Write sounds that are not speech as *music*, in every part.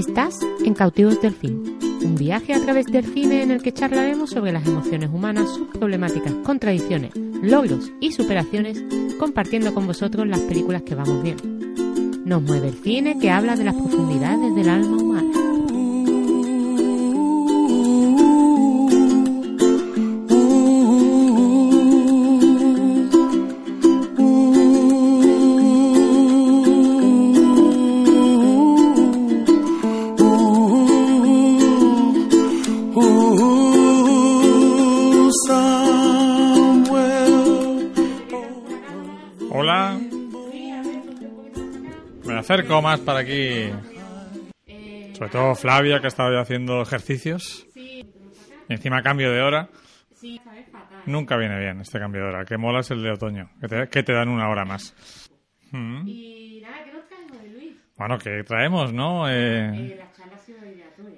Estás en Cautivos del Fin, un viaje a través del cine en el que charlaremos sobre las emociones humanas, sus problemáticas, contradicciones, logros y superaciones, compartiendo con vosotros las películas que vamos viendo. Nos mueve el cine que habla de las profundidades del alma humana. Más para aquí. Sobre todo Flavia, que ha estado ya haciendo ejercicios. Y encima cambio de hora. Nunca viene bien este cambio de hora. Que mola es el de otoño, que te, que te dan una hora más. Mm. ¿qué? Bueno, que traemos, ¿no? Eh.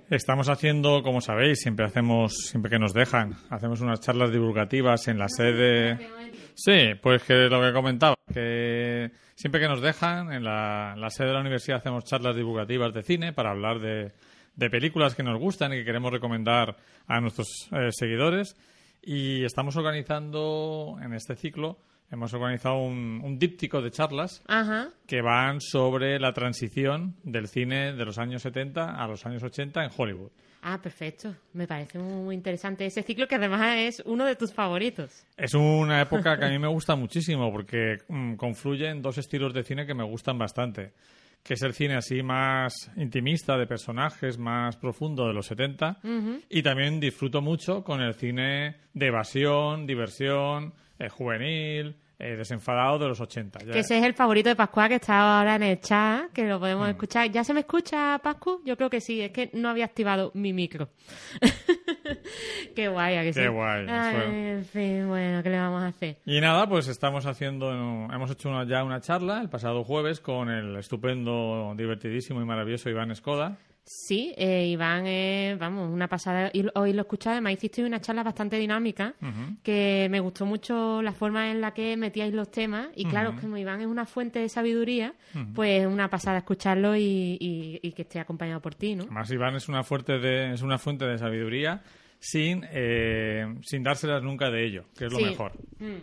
Estamos haciendo, como sabéis, siempre hacemos, siempre que nos dejan, hacemos unas charlas divulgativas en la sede. Sí, pues que lo que comentaba, que siempre que nos dejan, en la, la sede de la universidad hacemos charlas divulgativas de cine para hablar de, de películas que nos gustan y que queremos recomendar a nuestros eh, seguidores. Y estamos organizando en este ciclo, hemos organizado un, un díptico de charlas Ajá. que van sobre la transición del cine de los años 70 a los años 80 en Hollywood. Ah, perfecto. Me parece muy interesante ese ciclo que además es uno de tus favoritos. Es una época que a mí *laughs* me gusta muchísimo porque mm, confluyen dos estilos de cine que me gustan bastante, que es el cine así más intimista de personajes, más profundo de los 70 y también disfruto mucho con el cine de evasión, diversión, eh, juvenil, eh, desenfadado de los 80. Ya- Que ese es el favorito de Pascua que está ahora en el chat, que lo Mm. podemos escuchar. ¿Ya se me escucha, Pascu? Yo creo que sí, es que no había activado mi micro. *laughs* Qué guay, ¿a que sí? Qué guay, Ay, en fin, bueno, ¿qué le vamos a hacer? Y nada, pues estamos haciendo, hemos hecho una- ya una charla el pasado jueves con el estupendo, divertidísimo y maravilloso Iván Escoda. Sí, eh, Iván, eh, vamos, una pasada. Y hoy lo he escuchado, además hiciste una charla bastante dinámica, que me gustó mucho la forma en la que metíais los temas. Y claro, como Iván es una fuente de sabiduría, pues una pasada escucharlo y, y- y que esté acompañado por ti, ¿no? Además, Iván es una, fuerte de, es una fuente de sabiduría sin, eh, sin dárselas nunca de ello, que es lo Sí. mejor.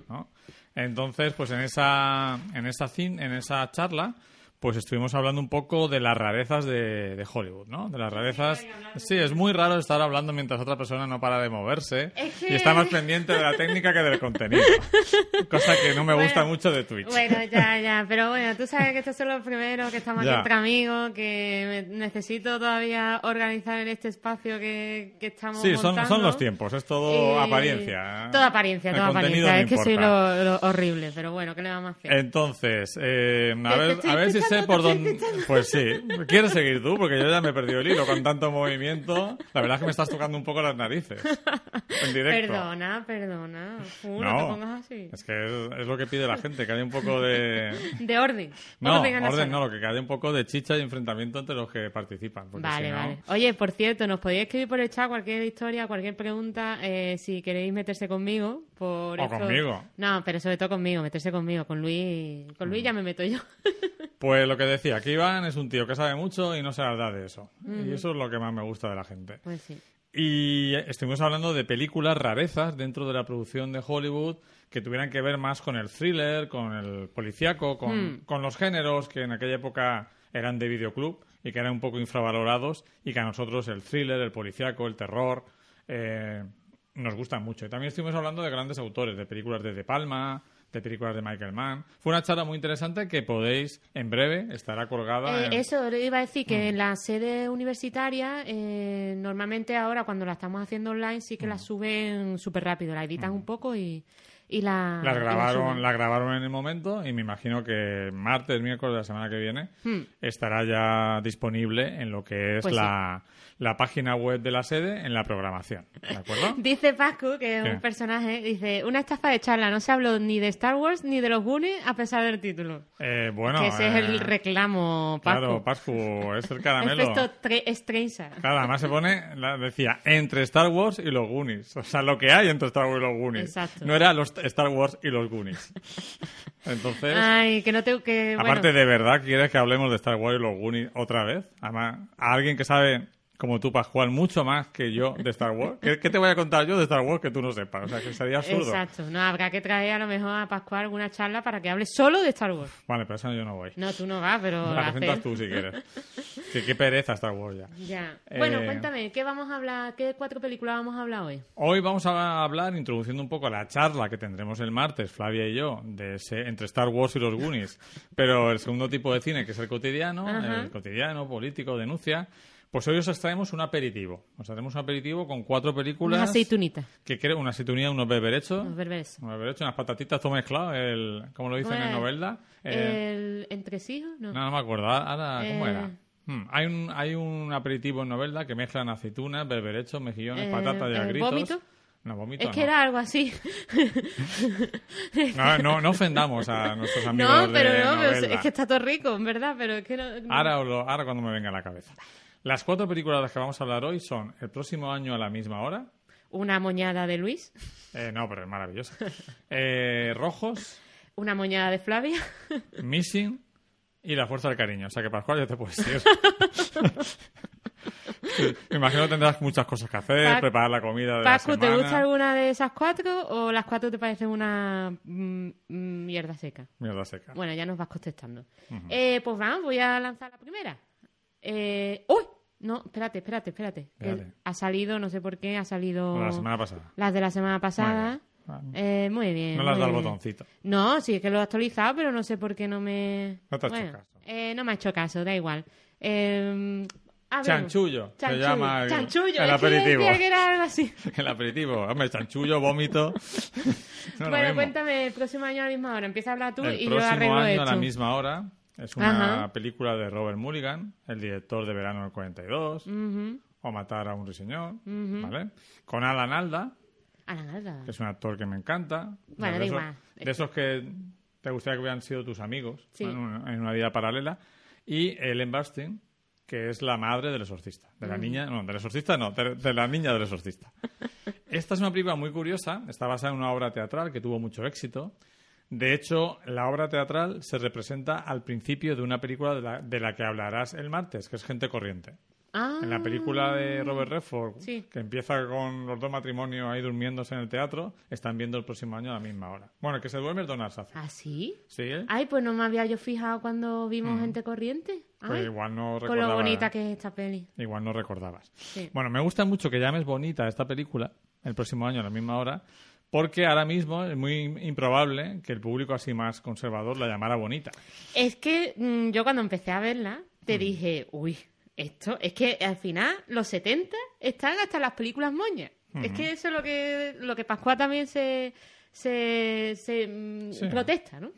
¿no? Entonces, pues en esa, en, esa en esa charla, pues estuvimos hablando un poco de las rarezas de, de Hollywood, ¿no? De las rarezas... Sí, es muy raro estar hablando mientras otra persona no para de moverse Es que- y está más *laughs* pendiente de la técnica que del contenido. Cosa que no me gusta Bueno, mucho de Twitch. Bueno, ya, ya, pero bueno, tú sabes que estos son los primeros, que estamos aquí Ya. entre amigos, que necesito todavía organizar en este espacio que, que estamos Sí, son, montando. son los tiempos, es todo Y- apariencia. Toda apariencia, El toda apariencia. no es que soy lo, lo horrible, pero bueno, ¿qué le vamos a hacer? Entonces, eh, a ver, a ver si sé por dónde. Pues sí, ¿quieres seguir tú? Porque yo ya me he perdido el hilo con tanto movimiento. La verdad es que me estás tocando un poco las narices. En directo. Perdona, perdona. Fu, no, No, te pongas así. es que es, es lo que pide la gente, que haya un poco de. De orden. No, Orden no, lo que haya un poco de chicha y enfrentamiento entre los que participan. Vale, si no- vale. Oye, por cierto, nos podéis escribir por el chat cualquier historia, cualquier pregunta, eh, si queréis meterse conmigo. Por O esto- conmigo. No, pero sobre todo conmigo, meterse conmigo. Con Luis, con Mm. Luis ya me meto yo. Pues lo que decía, que Iván es un tío que sabe mucho y no se da de eso. Y eso es lo que más me gusta de la gente. pues sí. Y estuvimos hablando de películas rarezas dentro de la producción de Hollywood que tuvieran que ver más con el thriller, con el policíaco, con, con los géneros que en aquella época eran de videoclub y que eran un poco infravalorados y que a nosotros el thriller, el policíaco, el terror eh, nos gustan mucho. Y también estuvimos hablando de grandes autores, de películas de De Palma, de películas de Michael Mann. Fue una charla muy interesante que podéis en breve estará colgada Eh, en... eso iba a decir Mm. que en la sede universitaria, eh, normalmente ahora cuando la estamos haciendo online, sí que Mm. la suben súper rápido, la editan un poco y, y la. Las y la grabaron, la grabaron en el momento y me imagino que martes, miércoles de la semana que viene estará ya disponible en lo que es Pues sí. La, página web de la sede en la programación. ¿De acuerdo? *laughs* Dice Pascu, que es ¿Qué? un personaje, dice, una estafa de charla, no se habló ni de Star Wars ni de los Goonies a pesar del título. Eh, bueno, que ese es eh, el reclamo, Pascu. Claro, Pascu, es el caramelo. Efecto tre- Estreisa. Claro, además se pone, decía, entre Star Wars y los Goonies. O sea, lo que hay entre Star Wars y los Goonies. Exacto. No era los, Star Wars y los Goonies. Entonces, Ay, que no te... Que, bueno, aparte de verdad, ¿quieres que hablemos de Star Wars y los Goonies otra vez? Además, a alguien que sabe como tú, Pascual, mucho más que yo de Star Wars. ¿Qué, qué te voy a contar yo de Star Wars que tú no sepas? O sea, que sería absurdo. Exacto. No, habrá que traer a lo mejor a Pascual alguna charla para que hable solo de Star Wars. Vale, pero eso yo no voy. No, tú no vas, pero... La presentas tú si quieres. *laughs* Sí, qué pereza Star Wars ya. Ya. Bueno, Eh, cuéntame, ¿qué vamos a hablar? ¿Qué cuatro películas vamos a hablar hoy? Hoy vamos a hablar, introduciendo un poco la charla que tendremos el martes, Flavia y yo, de ese- entre Star Wars y los Goonies, pero el segundo tipo de cine, que es el cotidiano, Ajá. el cotidiano, político, denuncia, pues hoy os extraemos un aperitivo. Os traemos un aperitivo con cuatro películas. Unas aceitunitas. Que creo, una aceitunilla, unos beberechos. Los berberes. Unos beberechos, unas patatitas, todo mezclado, el, como lo dicen en Bueno, Novelda. Eh, El entresijos, no. no, no me acuerdo. Ahora, ¿cómo Eh. era? Hmm, Hay, un, hay un aperitivo en Novelda que mezclan aceitunas, berberechos, mejillones, Eh, patatas y eh, agritos. ¿vómito? No, vómito Es que no. era algo así. No, no, no ofendamos a nuestros amigos no, de pero no, pero es que está todo rico, en verdad, pero es que no... Ahora, lo- ahora cuando me venga a la cabeza. Las cuatro películas de las que vamos a hablar hoy son El próximo año a la misma hora. Una moñada de Luis, Eh, no, pero es maravillosa. *laughs* Eh, Rojos, una moñada de Flavia. Missing y La fuerza del cariño. O sea que Pascual ya te puedes ir. *laughs* Me imagino que tendrás muchas cosas que hacer, Pac- preparar la comida de Paco, la ¿te gusta alguna de esas cuatro o las cuatro te parecen una mm, mm, mierda seca? Mierda seca. Bueno, ya nos vas contestando. Eh, pues vamos, voy a lanzar la primera. Eh, ¡Uy! No, espérate, espérate, espérate. Ha salido, no sé por qué, ha salido La semana pasada. las de la semana pasada. Muy bien. Eh, muy bien. No le has dado el botoncito. No, sí, es que lo he actualizado, pero no sé por qué no me... No te ha hecho caso. eh, no me ha hecho caso, da igual. Eh, a ver. Chanchullo, se Chanchullo. llama el- Chanchullo, el aperitivo. que era algo así. *laughs* El aperitivo. Hombre, chanchullo, vómito. *laughs* No bueno, cuéntame, el próximo año a la misma hora. Empieza a hablar tú El y yo próximo arreglo año esto. a la misma hora es una Ajá. película de Robert Mulligan, el director de Verano del 42, Ujú. o Matar a un ruiseñor. Con Alan Alda, que es un actor que me encanta. Bueno, de esos, igual. De esos que te gustaría que hubieran sido tus amigos Sí. ¿no? en, una, en una vida paralela. Y Ellen Burstyn, que es la madre del exorcista. De la Mm. niña, no, del exorcista no, de, de la niña del exorcista. *laughs* Esta es una película muy curiosa, está basada en una obra teatral que tuvo mucho éxito. De hecho, la obra teatral se representa al principio de una película de la, de la que hablarás el martes, que es Gente Corriente. Ah, En la película de Robert Redford, Sí. que empieza con los dos matrimonios ahí durmiéndose en el teatro, están viendo el próximo año a la misma hora. Bueno, el que se duerme es Don Arsace. ¿Ah, sí? ¿Sí? eh? Ay, pues no me había yo fijado cuando vimos Gente Corriente. Pues Ay, igual no con lo recordaba- bonita que es esta peli. Igual no recordabas. Sí. Bueno, me gusta mucho que llames bonita esta película el próximo año a la misma hora, porque ahora mismo es muy improbable que el público así más conservador la llamara bonita. Es que mm, yo cuando empecé a verla, te Mm. dije, uy, esto, es que al final los 70 están hasta las películas moñas. Es que eso es lo que, lo que Pascua también se, se, se, mm, Sí. protesta, ¿no?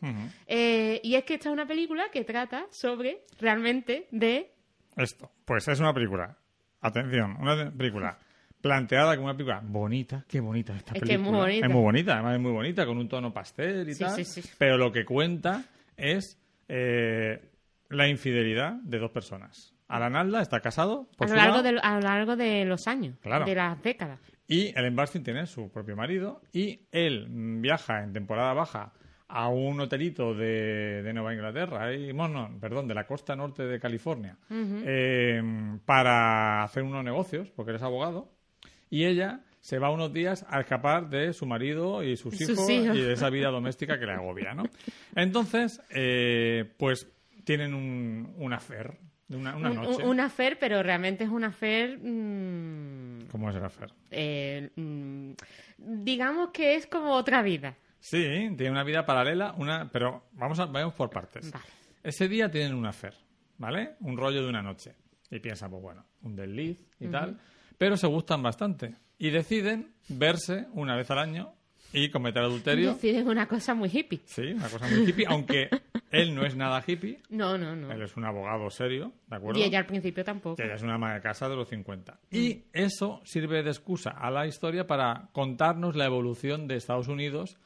Eh, y es que esta es una película que trata sobre realmente de... Esto, pues es una película. Atención, una película planteada como una película bonita. Qué bonita esta Es que película. es muy bonita. Es muy bonita, además es muy bonita, con un tono pastel y Sí, tal. sí, sí. Pero lo que cuenta es eh, la infidelidad de dos personas. Alan Alda está casado A por lo, su largo de, a lo largo de los años, Claro. de las décadas. y Ellen Burstyn tiene su propio marido y él viaja en temporada baja a un hotelito de, de Nueva Inglaterra, ahí, bueno, no, perdón, de la costa norte de California, eh, para hacer unos negocios, porque eres abogado, y ella se va unos días a escapar de su marido y sus, hijos, hijos. y de esa vida doméstica que le agobia, ¿no? Entonces, eh, pues tienen un, un affair, una, una Un, noche. un- affair, pero realmente es un affair... mm, ¿Cómo es el affair? eh, mm, digamos que es como otra vida. Sí, tiene una vida paralela, una, pero vamos a, vamos por partes. Vale. Ese día tienen un affair, ¿vale? Un rollo de una noche. Y piensan, pues bueno, un desliz y tal. Pero se gustan bastante. Y deciden verse una vez al año y cometer adulterio. Deciden una cosa muy hippie. Sí, una cosa muy hippie, aunque él no es nada hippie. *laughs* No, no, no. Él es un abogado serio, ¿de acuerdo? Y ella al principio tampoco. que ella es una ama de casa de los 50. Y eso sirve de excusa a la historia para contarnos la evolución de Estados Unidos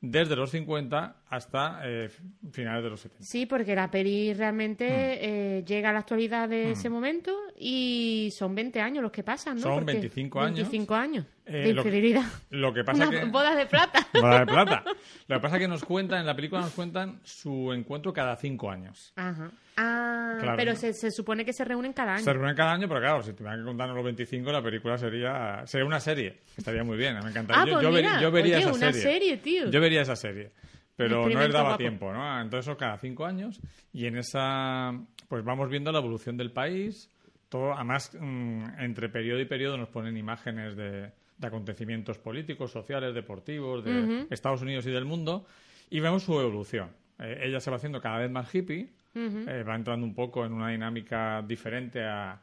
desde los 50 hasta eh, finales de los 70. Sí, porque la peli realmente mm. eh, llega a la actualidad de mm. ese momento y son 20 años los que pasan, ¿no? Son 25 años. 25 años eh, de infidelidad. Lo, que pasa que... bodas de plata. *laughs* Bodas de plata. Lo que pasa es que nos cuentan, en la película nos cuentan su encuentro cada 5 años. Ajá. Ah, pero se, se, supone que se reúnen cada año. Se reúnen cada año, pero claro, si tuvieran que contarnos los 25, la película sería sería una serie. Estaría muy bien, me encantaría. Ah, yo, pues yo, vería esa una serie. tío. Yo vería esa serie. Pero no les daba tiempo, ¿no? Entonces, eso cada cinco años. Y en esa, pues vamos viendo la evolución del país. Todo, además, mm, entre periodo y periodo nos ponen imágenes de, acontecimientos políticos, sociales, deportivos, de Estados Unidos y del mundo. Y vemos su evolución. Eh, ella se va haciendo cada vez más hippie eh, va entrando un poco en una dinámica diferente a,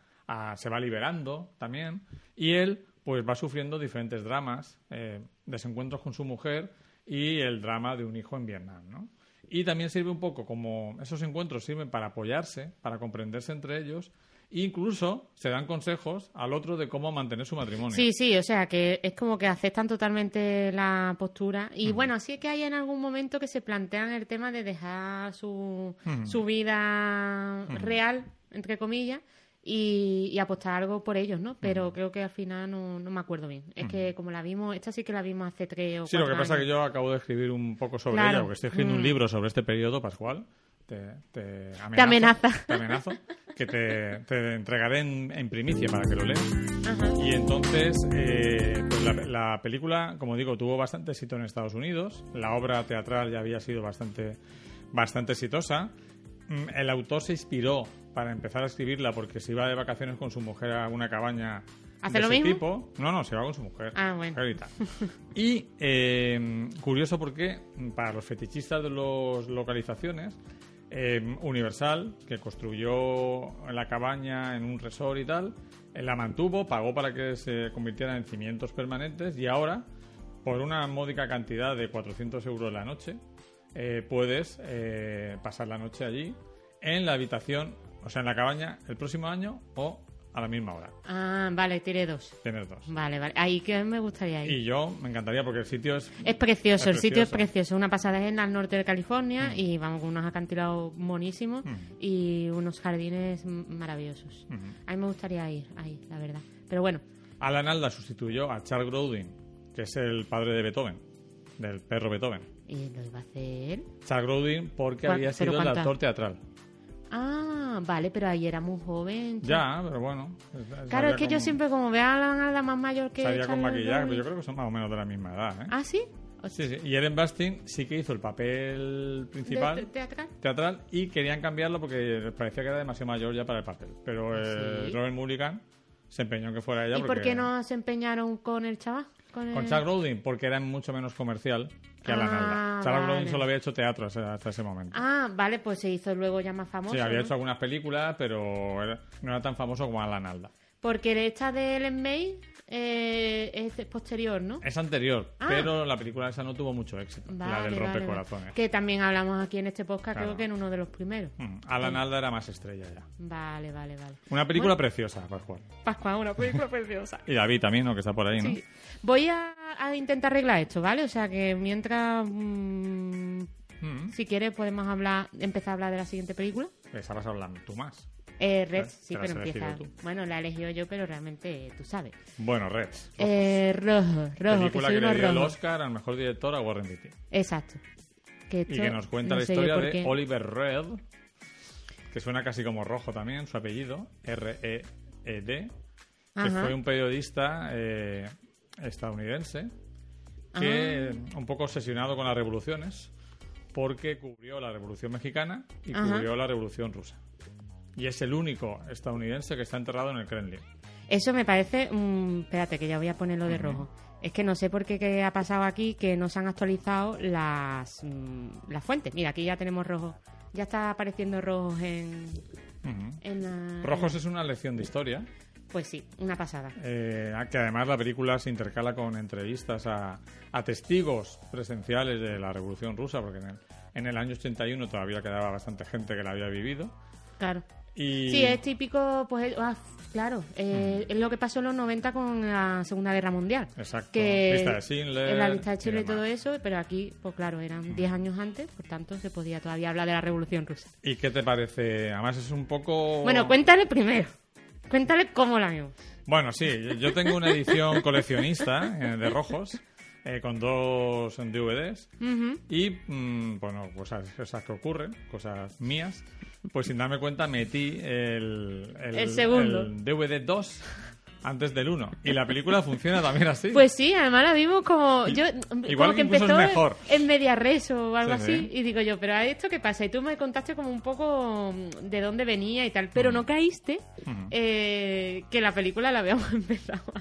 se va liberando también y él pues va sufriendo diferentes dramas eh, desencuentros con su mujer y el drama de un hijo en Vietnam ¿no? y también sirve un poco como esos encuentros sirven para apoyarse para comprenderse entre ellos Incluso se dan consejos al otro de cómo mantener su matrimonio. Sí, sí, o sea que es como que aceptan totalmente la postura. Y bueno, sí que hay en algún momento que se plantean el tema de dejar su, su vida real, entre comillas, y, apostar algo por ellos, ¿no? Pero creo que al final no, no me acuerdo bien. Es que como la vimos, esta sí que la vimos hace tres o Sí, lo que pasa es que yo acabo de escribir un poco sobre ella, porque estoy escribiendo un mm. libro sobre este periodo, Pascual. Te, te, amenaza. Te amenazo que te, entregaré en, primicia para que lo leas. Y entonces, eh, pues la, película, como digo, tuvo bastante éxito en Estados Unidos. La obra teatral ya había sido bastante, bastante exitosa. Mm, el autor se inspiró para empezar a escribirla porque se iba de vacaciones con su mujer a una cabaña ¿Hace de lo mismo? tipo. No, no, se va con su mujer. Ah, bueno. Y *laughs* eh, curioso porque para los fetichistas de las localizaciones, Em, Universal, que construyó la cabaña en un resort y tal, eh, la mantuvo, pagó para que se convirtiera en cimientos permanentes y ahora, por una módica cantidad de 400 euros la noche, eh, puedes eh, pasar la noche allí en la habitación, o sea, en la cabaña el próximo año o a la misma hora. Ah, vale, tiene dos. Tienes dos. Vale, vale. Ahí que me gustaría ir. Y yo me encantaría porque el sitio es... Es precioso, el sitio es precioso. Una pasada es en el norte de California mm. y vamos con unos acantilados monísimos mm. y unos jardines maravillosos. Mm. A mí me gustaría ir ahí, la verdad. Pero bueno. Alan Alda sustituyó a Charles Grodin, que es el padre de Beethoven, del perro Beethoven. ¿Y lo iba a hacer? Charles Grodin porque había sido el actor teatral. Ah, vale, pero ahí era muy joven. Ya, pero bueno. Claro, es que yo siempre como veo a la, más mayor que... Salía con maquillaje, pero yo creo que son más o menos de la misma edad, ¿eh? ¿Ah, sí? Sí, sí. Y Ellen Bastin sí que hizo el papel principal. teatral? Teatral. Y querían cambiarlo porque les parecía que era demasiado mayor ya para el papel. Pero eh, Robert Mulligan se empeñó en que fuera ella. ¿Y por qué no se empeñaron con el chaval? Con, Chuck Rowling, porque era mucho menos comercial que Alan ah, Alda. Chuck vale. solo había hecho teatro hasta ese momento. Ah, vale, pues se hizo luego ya más famoso. Sí, había hecho algunas películas, pero no era tan famoso como Alan Alda. Porque esta de Ellen May eh, es posterior, ¿no? Es anterior, ah. pero la película esa no tuvo mucho éxito, la del rompecorazones. Que también hablamos aquí en este podcast, creo que en uno de los primeros. Mm, Alan Alda era más estrella ya. Vale, vale, vale. Una película preciosa, Pascual. Pascual, una película preciosa. *laughs* y David también, ¿no? Que está por ahí, ¿no? Voy a, intentar arreglar esto, ¿vale? O sea que mientras... Mm, mm. Si quieres podemos hablar, empezar a hablar de la siguiente película. A hablar tú más. Eh, Reds, sí, pero empieza. Bueno, la he elegido yo, pero realmente tú sabes. Bueno, Reds. Eh, rojo, rojo. Película que, le dio el Oscar al mejor director a Warren Beatty. Exacto. y que nos cuenta la historia de Oliver Red, que suena casi como rojo también, su apellido, R-E-E-D, que fue un periodista eh, estadounidense que un poco obsesionado con las revoluciones porque cubrió la Revolución Mexicana y cubrió la Revolución Rusa y es el único estadounidense que está enterrado en el Kremlin. Eso me parece... espérate, que ya voy a ponerlo de rojo. Es que no sé por qué, qué, ha pasado aquí que no se han actualizado las, mm, las fuentes. Mira, aquí ya tenemos rojo. Ya está apareciendo rojos en... Rojos es una lección de historia. Pues sí, una pasada. Eh, que además la película se intercala con entrevistas a, a, testigos presenciales de la Revolución Rusa, porque en el, en el año 81 todavía quedaba bastante gente que la había vivido. Claro. Y... Sí, es típico, pues, ah, claro, eh, es lo que pasó en los 90 con la Segunda Guerra Mundial. Exacto. Que lista de Schindler. En la lista de Chile y todo eso, pero aquí, pues claro, eran 10 años antes, por tanto se podía todavía hablar de la Revolución Rusa. ¿Y qué te parece? Además es un poco... Bueno, cuéntale primero. Cuéntale cómo la vimos. Bueno, sí, yo tengo una edición *laughs* coleccionista eh, de rojos eh, con dos DVDs y, mm, bueno, cosas, cosas que ocurren, cosas mías. Pues sin darme cuenta metí el, El segundo. el DVD 2 antes del 1. Y la película *laughs* funciona también así. Pues sí, además la vimos como. Yo, igual como que empezó es mejor. en media res o algo Sí, así. sí. Y digo yo, pero ¿a esto qué pasa? Y tú me contaste como un poco mm, de dónde venía y tal. Pero no caíste eh, que la película la habíamos *laughs* empezado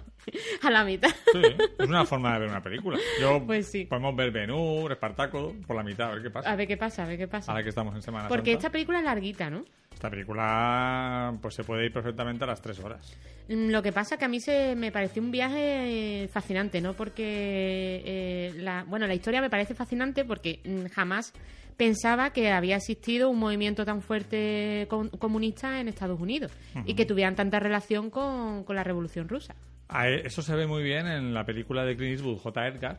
a la mitad. Sí, es una forma de ver una película. Yo, *laughs* Pues sí. Podemos ver Ben-Hur, Espartaco, por la mitad, a ver qué pasa. A ver qué pasa, a ver qué pasa. Ahora que estamos en Semana Porque Santa. esta película es larguita, ¿no? Esta película pues se puede ir perfectamente a las tres horas. Mm, Lo que pasa que a mí se me pareció un viaje fascinante, ¿no? Porque, eh, la, bueno, la historia me parece fascinante porque mm, jamás pensaba que había existido un movimiento tan fuerte com- comunista en Estados Unidos y que tuvieran tanta relación con, con la Revolución Rusa. E- Eso se ve muy bien en la película de Clint Eastwood, J. Edgar,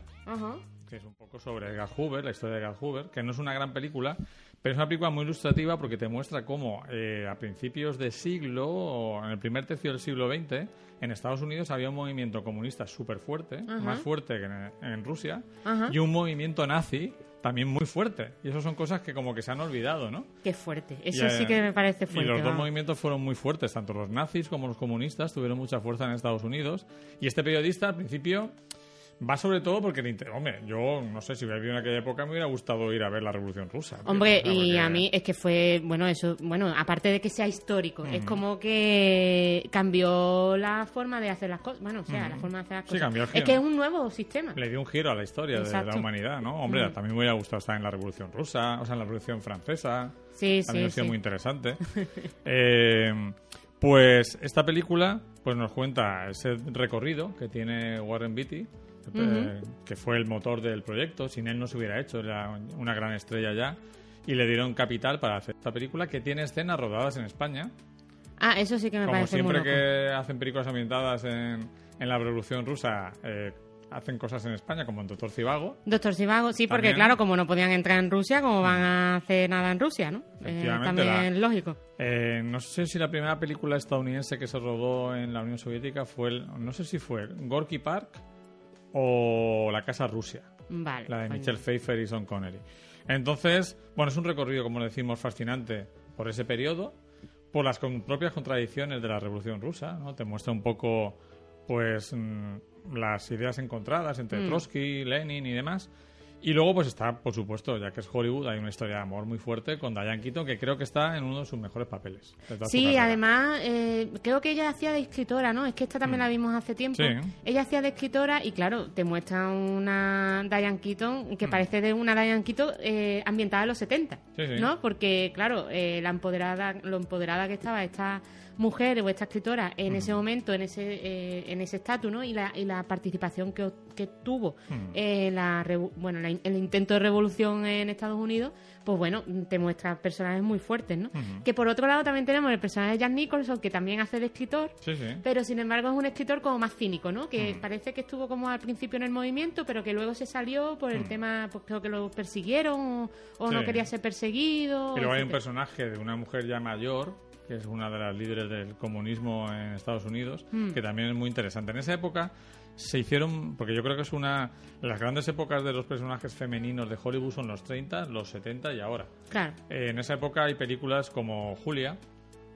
que es un poco sobre Edgar Hoover, la historia de Edgar Hoover, que no es una gran película, pero es una película muy ilustrativa porque te muestra cómo eh, a principios de siglo, o en el primer tercio del siglo XX, en Estados Unidos había un movimiento comunista súper fuerte, Ajá. más fuerte que en, en Rusia, Ajá. y un movimiento nazi también muy fuerte. Y eso son cosas que como que se han olvidado, ¿no? Qué fuerte. Eso Y, sí eh, que me parece fuerte. Y los dos movimientos fueron muy fuertes, tanto los nazis como los comunistas tuvieron mucha fuerza en Estados Unidos. Y este periodista, al principio, va sobre todo porque, inter- hombre, yo no sé si hubiera vivido en aquella época, me hubiera gustado ir a ver la Revolución Rusa. Hombre, y a mí es que fue, bueno, eso, bueno, aparte de que sea histórico, es como que cambió la forma de hacer las cosas. Bueno, o sea, la forma de hacer las Sí, cosas. cambió el es giro. que es un nuevo sistema. Le dio un giro a la historia de la humanidad, ¿no? Hombre, también me hubiera gustado estar en la Revolución Rusa, o sea, en la Revolución Francesa. Sí, También sí, ha sido sí. muy interesante. *laughs* Eh, pues esta película pues nos cuenta ese recorrido que tiene Warren Beatty, eh, que fue el motor del proyecto. Sin él no se hubiera hecho, era una gran estrella ya. Y le dieron capital para hacer esta película que tiene escenas rodadas en España. Ah, eso sí que me Como parece muy siempre loco. que hacen películas ambientadas en, en la Revolución Rusa, eh, hacen cosas en España, como en Doctor Civago. Doctor Sivago, sí, porque También. claro, como no podían entrar en Rusia, como van a hacer nada en Rusia, ¿no? Eh, también la- lógico. Eh, no sé si la primera película estadounidense que se rodó en la Unión Soviética fue, el- no sé si fue Gorky Park o La Casa Rusia, Vale. la de coño. Michelle Pfeiffer y Sean Connery. Entonces, bueno, es un recorrido, como decimos, fascinante por ese periodo, por las con- propias contradicciones de la Revolución Rusa, ¿no? Te muestra un poco, pues, mm, las ideas encontradas entre Mm. Trotsky, Lenin y demás. Y luego, pues está, por supuesto, ya que es Hollywood, hay una historia de amor muy fuerte con Diane Keaton, que creo que está en uno de sus mejores papeles. Sí, además, eh, creo que ella hacía de escritora, ¿no? Es que esta también la vimos hace tiempo. Mm. Sí. Ella hacía de escritora y, claro, te muestra una Diane Keaton que parece de una Diane Keaton eh, ambientada en los 70, Mm. Sí, sí. ¿no? Porque, claro, eh, la empoderada, lo empoderada que estaba esta mujer o esta escritora en ese momento, en ese eh, en ese estatus, ¿no? Y la, y la participación que, que tuvo la bueno, la el intento de revolución en Estados Unidos, pues bueno, te muestra personajes muy fuertes, ¿no? Que por otro lado también tenemos el personaje de Jack Nicholson, que también hace de escritor, Sí, sí. pero sin embargo es un escritor como más cínico, ¿no? Que parece que estuvo como al principio en el movimiento, pero que luego se salió por el tema, pues creo que lo persiguieron o, no quería ser perseguido. Luego hay un personaje de una mujer ya mayor, que es una de las líderes del comunismo en Estados Unidos, Mm. que también es muy interesante. En esa época se hicieron, porque yo creo que es una. Las grandes épocas de los personajes femeninos de Hollywood son los 30, los 70 y ahora. Claro. Eh, en esa época hay películas como Julia,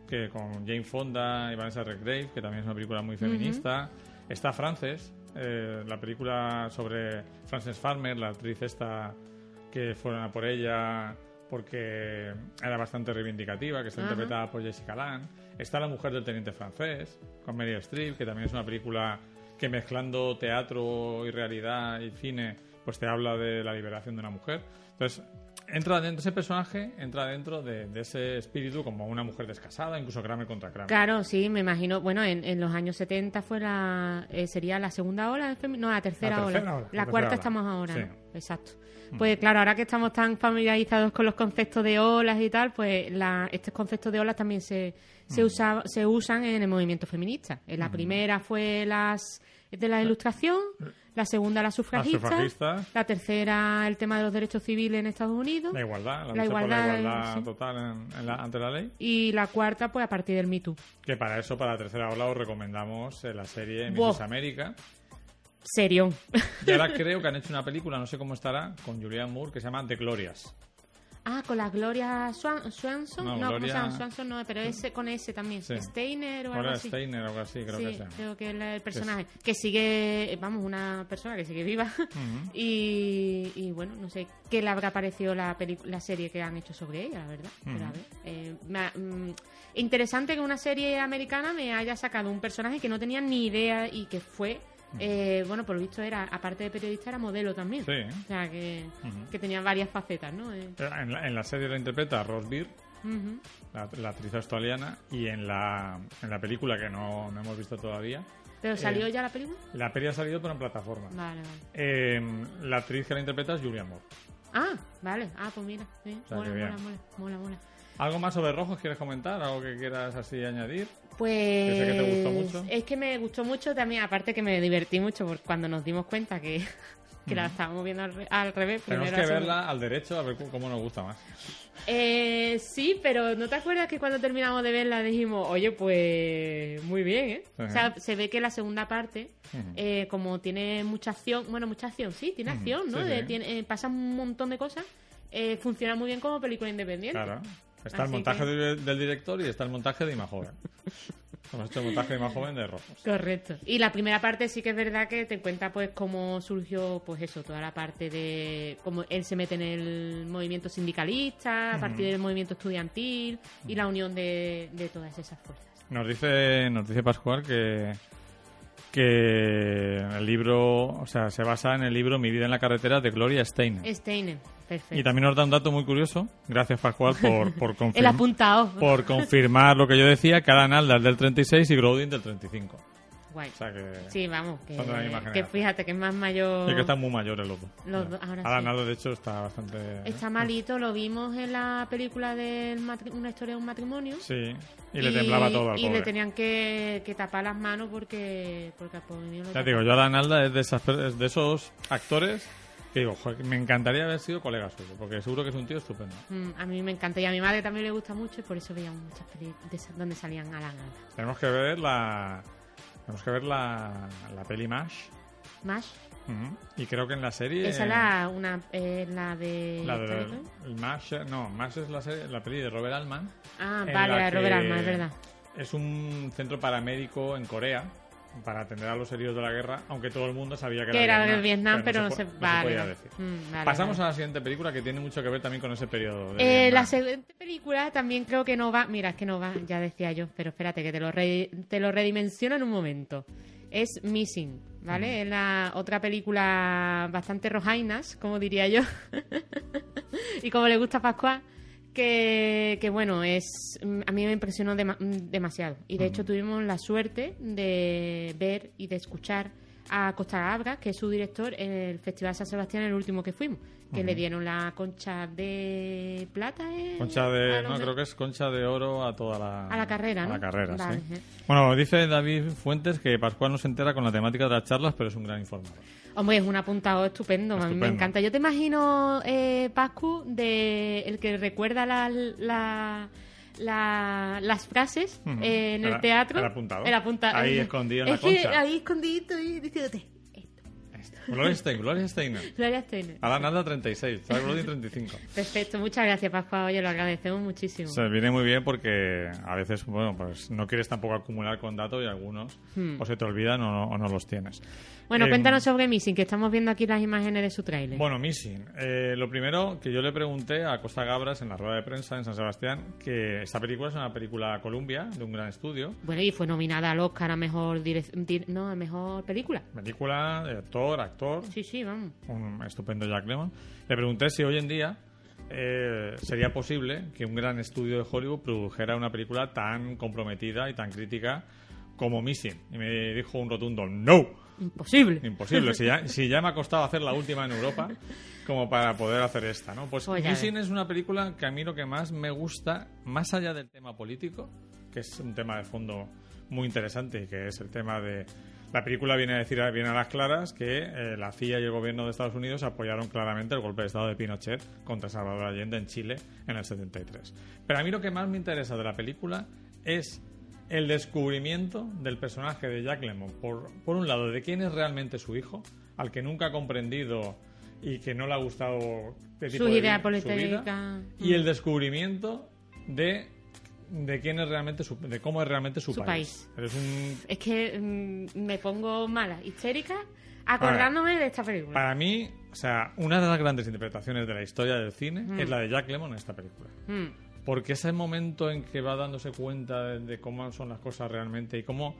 que con Jane Fonda y Vanessa Redgrave, que también es una película muy feminista. Está Frances, eh, la película sobre Frances Farmer, la actriz esta que fueron a por ella porque era bastante reivindicativa, que está interpretada por Jessica Lange. Está La mujer del teniente francés, con Meryl Streep, que también es una película que mezclando teatro y realidad y cine, pues te habla de la liberación de una mujer. Entonces, entra dentro ese personaje, entra dentro de, de ese espíritu como una mujer descasada, incluso Kramer contra Kramer. Claro, sí, me imagino. Bueno, en, en los años 70 fue la, eh, sería la segunda ola, no, la tercera, La tercera ola. ola, La, la cuarta ola. estamos ahora. Sí. ¿no? exacto. Pues claro, ahora que estamos tan familiarizados con los conceptos de olas y tal, pues la, estos conceptos de olas también se, se, usa, se usan en el movimiento feminista. En la primera fue las de la ilustración, la segunda la sufragista, La sufragista. la tercera el tema de los derechos civiles en Estados Unidos La igualdad, la, La igualdad, la igualdad sí. total en- en la- ante la ley. y la cuarta pues a partir del Me Too. Que para eso, para la tercera ola, os recomendamos eh, la serie. Mrs. América. Serión. Y ahora *laughs* creo que han hecho una película, no sé cómo estará, con Julianne Moore, que se llama The Glorias. Ah, con la Gloria Swan- Swanson. No, No, ¿cómo se Gloria- llama? Swanson no, pero ese con ese también. Sí. Steiner o algo así. Steiner o algo así, creo sí, que sea. creo que es el personaje. Que sigue, vamos, una persona que sigue viva. *laughs* y, y bueno, no sé qué le habrá parecido la, la serie que han hecho sobre ella, la verdad. Pero a ver, eh, me mm, interesante que una serie americana me haya sacado un personaje que no tenía ni idea y que fue. Eh, bueno, por lo visto era, aparte de periodista, era modelo también. Sí. O sea, que, Ujú. que tenía varias facetas, ¿no? Eh, En la, en la serie la interpreta Rose Byrne, ujú. la, la actriz australiana, y en la, en la película que no, no hemos visto todavía, ¿Pero salió Eh, ya la película? la peli ha salido pero en plataforma. Vale, vale. Eh, la actriz que la interpreta es Julianne Moore. Ah, vale. Ah, pues mira. Sí. sea, mola, bien. mola, mola, mola, mola. ¿Algo más sobre Rojos quieres comentar? ¿Algo que quieras así añadir? Pues Que sé que te gustó mucho. es que me gustó mucho también, aparte que me divertí mucho por cuando nos dimos cuenta que, que la estábamos viendo al, re- al revés. Tenemos primero que verla al derecho a ver cómo nos gusta más. Eh, sí, pero ¿no te acuerdas que cuando terminamos de verla dijimos, oye, pues muy bien, ¿eh? O sea, se ve que la segunda parte, eh, como tiene mucha acción, bueno, mucha acción, sí, tiene acción, ¿no? sí, De- tiene- eh, pasa un montón de cosas, eh, funciona muy bien como película independiente. Claro. Está el montaje que- de- del director y está el montaje de Imajoven. *laughs* Hemos hecho el montaje de Imajoven de Rojos. Correcto. Y la primera parte sí que es verdad que te cuenta pues cómo surgió pues eso, toda la parte de cómo él se mete en el movimiento sindicalista, a partir del movimiento estudiantil y la unión de, de todas esas fuerzas. Nos dice, nos dice Pascual que, que el libro, o sea, se basa en el libro Mi vida en la carretera de Gloria Steinem. Steiner, perfecto. Y también nos da un dato muy curioso. Gracias, Pascual, por, por, *laughs* el confirm- apuntado. por confirmar lo que yo decía, que Alan Alda es del 36 y Grodin del 35. Guay. O sea que, Sí, vamos, que, fíjate que es más mayor. es que están muy mayores los dos. Los dos, ahora Alan sí. Alda, de hecho, está bastante... Está malito, lo vimos en la película de una historia de un matrimonio. Sí, y le temblaba todo al Y pobre. le tenían que, que tapar las manos porque, porque al pobre mío Ya te digo, yo Alan Alda es de, esas es de esos actores que digo, joder, me encantaría haber sido colega suyo, porque seguro que es un tío estupendo. Mm, a mí me encanta y a mi madre también le gusta mucho y por eso veíamos muchas películas donde salían Alan Alda. Tenemos que ver la... Tenemos que ver la, la peli MASH. Mash. Y creo que en la serie... esa es la, una, eh, la de... La de ¿esta de- el MASH, no, MASH es la, serie, la peli de Robert Altman. Ah, vale, la la de Robert Alma, es verdad. Es un centro paramédico en Corea para atender a los heridos de la guerra, aunque todo el mundo sabía que, Que era de Vietnam, pero no po- se, no se vale, podía vale. decir. Mm, vale, Pasamos vale. a la siguiente película que tiene mucho que ver también con ese periodo. de Eh, la siguiente película también creo que no va. Mira, es que no va, ya decía yo, pero espérate que te lo, re- te lo redimensiono en un momento. Es Missing, ¿vale? Es la otra película bastante rojainas, como diría yo. *laughs* y como le gusta a Pascual, que, que bueno, es a mí me impresionó dema- demasiado. Y de hecho tuvimos la suerte de ver y de escuchar a Costa Gabra, que es su director, en el Festival San Sebastián, el último que fuimos, que le dieron la concha de plata. ¿eh? Concha de, no, de- creo que es concha de oro a toda la... A la carrera, la carrera, Vale, sí. eh. Bueno, dice David Fuentes que Pascual no se entera con la temática de las charlas, pero es un gran informador. Hombre, es un apuntado estupendo, a mí me encanta. Yo te imagino, eh, Pascu, de el que recuerda la, la- la- las frases eh, en el, El- teatro. el apuntado. El. Ahí escondido en la que concha. ahí escondidito y diciéndote. Gloria Steinem, Gloria Steinem. *laughs* Gloria Steiner. Alan Alda 36, Charles Grodin 35. Perfecto, muchas gracias, Pascu. Oye, lo agradecemos muchísimo. Se viene muy bien porque a veces, bueno, pues no quieres tampoco acumular con datos y algunos Hmm. o se te olvidan o no, o no los tienes. Bueno, Eh, cuéntanos sobre Missing, que estamos viendo aquí las imágenes de su tráiler. Bueno, Missing. Eh, lo primero que yo le pregunté a Costa Gabras en la rueda de prensa en San Sebastián que esta película es una película Columbia de un gran estudio. Bueno, y fue nominada al Oscar a mejor direc- dir- no, a mejor película. Película, actor, actor, Sí, sí, vamos. un estupendo Jack Lemmon. Le pregunté si hoy en día eh, sería posible que un gran estudio de Hollywood produjera una película tan comprometida y tan crítica como Missing. Y me dijo un rotundo no. Imposible. Imposible. *laughs* Si ya, si ya me ha costado hacer la última en Europa, como para poder hacer esta, ¿no? Pues, Pues Missing es una película que a mí lo que más me gusta, más allá del tema político, que es un tema de fondo muy interesante y que es el tema de... La película viene a decir viene a las claras que eh, la CIA y el gobierno de Estados Unidos apoyaron claramente el golpe de Estado de Pinochet contra Salvador Allende en Chile en el 73. Pero a mí lo que más me interesa de la película es el descubrimiento del personaje de Jack Lemmon. Por, por un lado, de quién es realmente su hijo, al que nunca ha comprendido y que no le ha gustado qué tipo Sus de vida- su vida, políticas. y el descubrimiento de de quién es realmente su, de cómo es realmente su, Su país. Eres un Es que mm, me pongo mala, histérica, acordándome de esta película. para mí, o sea, una de las grandes interpretaciones de la historia del cine Mm. es la de Jack Lemmon en esta película. Mm. Porque ese momento en que va dándose cuenta de, de cómo son las cosas realmente y cómo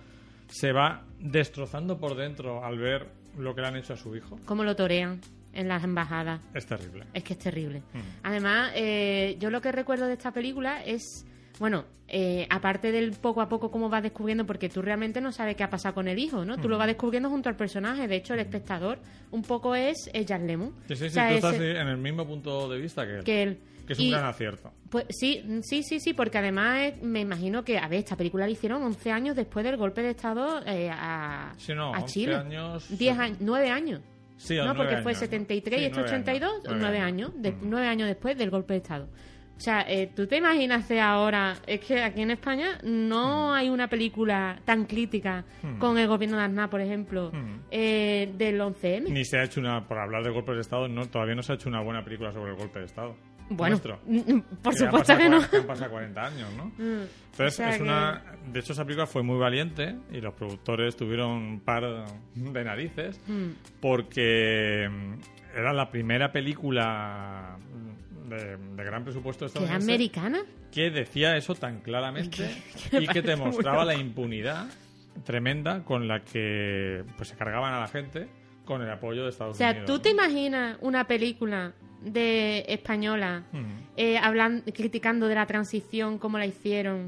se va destrozando por dentro al ver lo que le han hecho a su hijo, Cómo lo torean en las embajadas. es terrible. Es que es terrible. Mm. Además, eh, yo lo que recuerdo de esta película es, bueno, eh, aparte del poco a poco cómo vas descubriendo, porque tú realmente no sabes qué ha pasado con el hijo, ¿no? Tú lo vas descubriendo junto al personaje. De hecho, el espectador un poco es, es Jack Lemmon. Sí, sí, sí, O sea, tú estás en el mismo punto de vista que él. que él. Que es un Y- gran acierto. Pues sí, sí, sí, sí, porque además me imagino que, a ver, esta película la hicieron 11 años después del golpe de Estado eh, a, Sí, no, a 11 Chile. años- 10 años, 9 años. Sí, no, porque fue años, ¿no? 73 y Sí, esto nueve 82, años, 9 nueve años, de, Mm. 9 años después del golpe de Estado. O sea, eh, ¿tú te imaginas ahora? Es que aquí en España no hay una película tan crítica Mm. con el gobierno de Aznar, por ejemplo, Mm. eh, del 11M. Ni se ha hecho una, por hablar de golpes de Estado, no, todavía no se ha hecho una buena película sobre el golpe de Estado. Bueno, Nuestro. por Que supuesto que no. que han pasado 40 años, ¿no? *laughs* Mm. Entonces, O sea es que- una. De hecho, esa película fue muy valiente y los productores tuvieron un par de narices Mm. porque mm, era la primera película de, de gran presupuesto ¿Que es estadounidense americana? que decía eso tan claramente que me *laughs* y que te mostraba la impunidad tremenda con la que pues se cargaban a la gente con el apoyo de Estados O sea, Unidos. ¿tú ¿no? te imaginas una película de española eh, hablan- criticando de la transición, como la hicieron,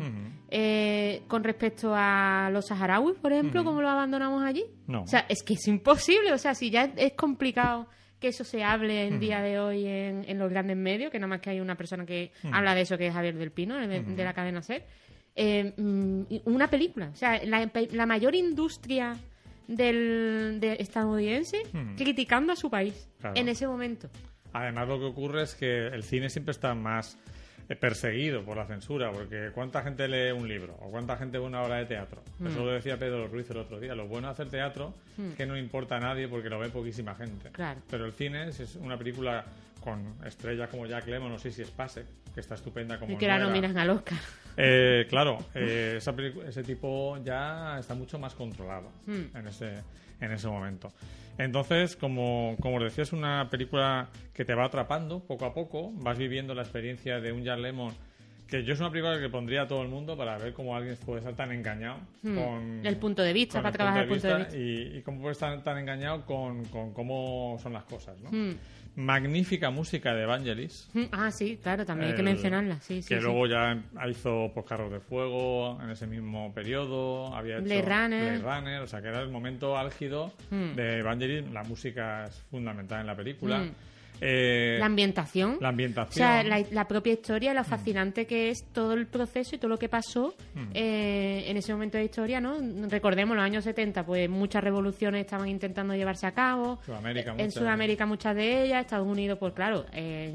eh, con respecto a los saharauis, por ejemplo, Ujú. como lo abandonamos allí? No. O sea, es que es imposible. O sea, si ya es complicado que eso se hable en día de hoy en, en los grandes medios, que nada más que hay una persona que habla de eso, que es Javier del Pino, de, de la cadena SER, eh, mm, una película. O sea, la, la mayor industria del de estadounidense criticando a su país Claro. en ese momento. Además, lo que ocurre es que el cine siempre está más eh, perseguido por la censura, porque ¿cuánta gente lee un libro? ¿O cuánta gente ve una obra de teatro? Mm. Eso lo decía Pedro Ruiz el otro día. Lo bueno de hacer teatro es que no importa a nadie porque lo ve poquísima gente. Claro. Pero el cine si es una película con estrellas como Jack Lemmon, no sé si es Pasek, que está estupenda como Y que la nominan al Oscar. Eh, claro, eh, *laughs* esa ese tipo ya está mucho más controlado Hmm. en, ese, en ese momento. Entonces, como, como os decía, es una película que te va atrapando poco a poco, vas viviendo la experiencia de un Jack Lemmon, que yo es una película que pondría a todo el mundo para ver cómo alguien puede estar tan engañado Hmm. con... El punto de vista, para trabajar el punto de vista. Y, y cómo puede estar tan engañado con, con cómo son las cosas, ¿no? Hmm. Magnífica música de Evangelis. Mm, Ah, sí, claro, también hay que mencionarla. Sí, sí, que sí. luego ya hizo pues, Carros de Fuego en ese mismo periodo, había hecho Runner. Blade Runner, o sea que era el momento álgido de Evangeline, la música es fundamental en la película. Eh, La ambientación. la O ambientación. sea, la, la propia historia, lo fascinante que es todo el proceso y todo lo que pasó Mm. eh, en ese momento de historia, ¿no? Recordemos, los años 70, pues muchas revoluciones estaban intentando llevarse a cabo. Sudamérica, en muchas. Sudamérica muchas de ellas, Estados Unidos, pues claro, eh,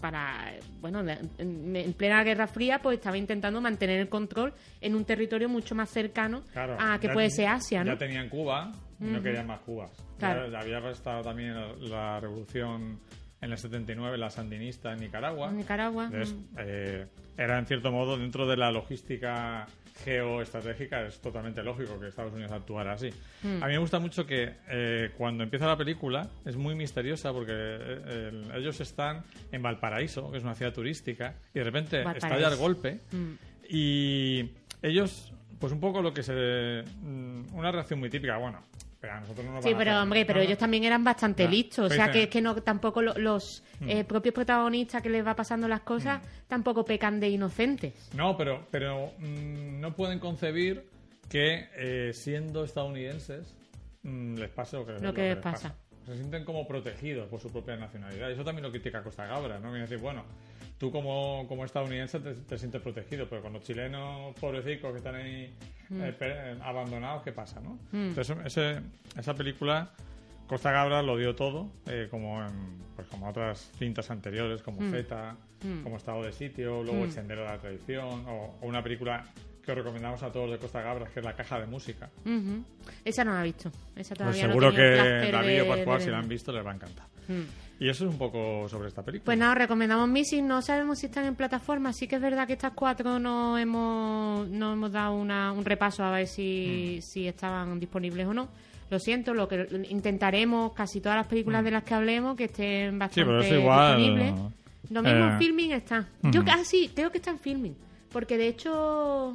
para, bueno, en, en plena Guerra Fría, pues estaba intentando mantener el control en un territorio mucho más cercano Claro, a que puede ser Asia, ¿no? Ya tenían Cuba y no querían más Cubas. Claro. Ya había estado también la, la revolución en el 79, la sandinista en Nicaragua. En Nicaragua. Entonces, eh, era en cierto modo dentro de la logística geoestratégica, es totalmente lógico que Estados Unidos actuara así. Mm. A mí me gusta mucho que eh, cuando empieza la película es muy misteriosa porque eh, el- ellos están en Valparaíso, que es una ciudad turística, y de repente Valparaíso. estalla el golpe Mm. y ellos, pues un poco lo que se... mm, Una reacción muy típica, bueno, pero a nosotros no nos Sí, pero hacer- hombre, pero no, ellos también eran bastante listos. O pues sea, que, que no tampoco lo- los eh, Mm. propios protagonistas que les va pasando las cosas tampoco pecan de inocentes. No, pero, pero mm, no pueden concebir que eh, siendo estadounidenses mm, les pase lo que, Lo que les pasa. Se sienten como protegidos por su propia nacionalidad. Y eso también lo critica Costa Gabra, ¿no? Viene a decir, bueno, tú como, como estadounidense te, te sientes protegido, pero con los chilenos pobrecicos que están ahí eh, abandonados, ¿qué pasa, no? Entonces, ese- esa película, Costa Gabra lo dio todo, eh, como en, pues como otras cintas anteriores, como Zeta, como Estado de Sitio, luego El Sendero de la Tradición, o, o una película que os recomendamos a todos de Costa Gabra, que es La Caja de Música. Esa no la he visto. Esa Pues seguro no que David o Pascual, si la han visto, les va a encantar. Mm. Y eso es un poco sobre esta película. Pues nada, recomendamos Missing. No sabemos si están en plataforma. Sí que es verdad que estas cuatro no hemos, no hemos dado una- un repaso a ver Mm. si, si estaban disponibles o no. Lo siento, lo que intentaremos casi todas las películas de las que hablemos que estén bastante Mm. pero eso igual, disponibles. Lo mismo eh, en filming está. Yo ah sí, creo que está en filming. Porque de hecho.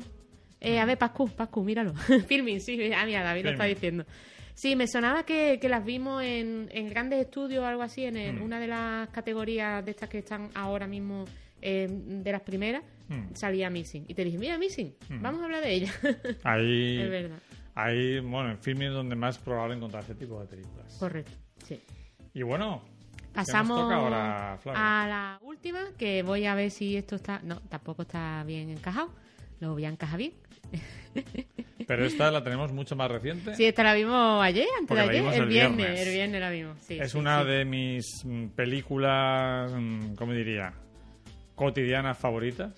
Eh, a ver, Pascu, Pascu, míralo. *laughs* filming, sí, ah, mira, David lo está diciendo. Sí, me sonaba que, que las vimos en, en grandes estudios o algo así, en Mm. una de las categorías de estas que están ahora mismo eh, de las primeras, Mm. salía Missing. Y te dije, mira, Missing, vamos a hablar de ella. *laughs* Ahí, es verdad, ahí, bueno, en filming es donde más probable encontrar ese tipo de películas. correcto. Sí. Y bueno, Pasamos toca ahora, Flavia? a la última, que voy a ver si esto está... No, tampoco está bien encajado. Lo voy a encajar bien. *laughs* pero esta la tenemos mucho más reciente. Sí, esta la vimos ayer, antes de ayer. el, el viernes, viernes. el viernes la vimos. Sí, es sí, una sí. de mis mm, películas, mm, ¿cómo diría? Cotidianas favoritas.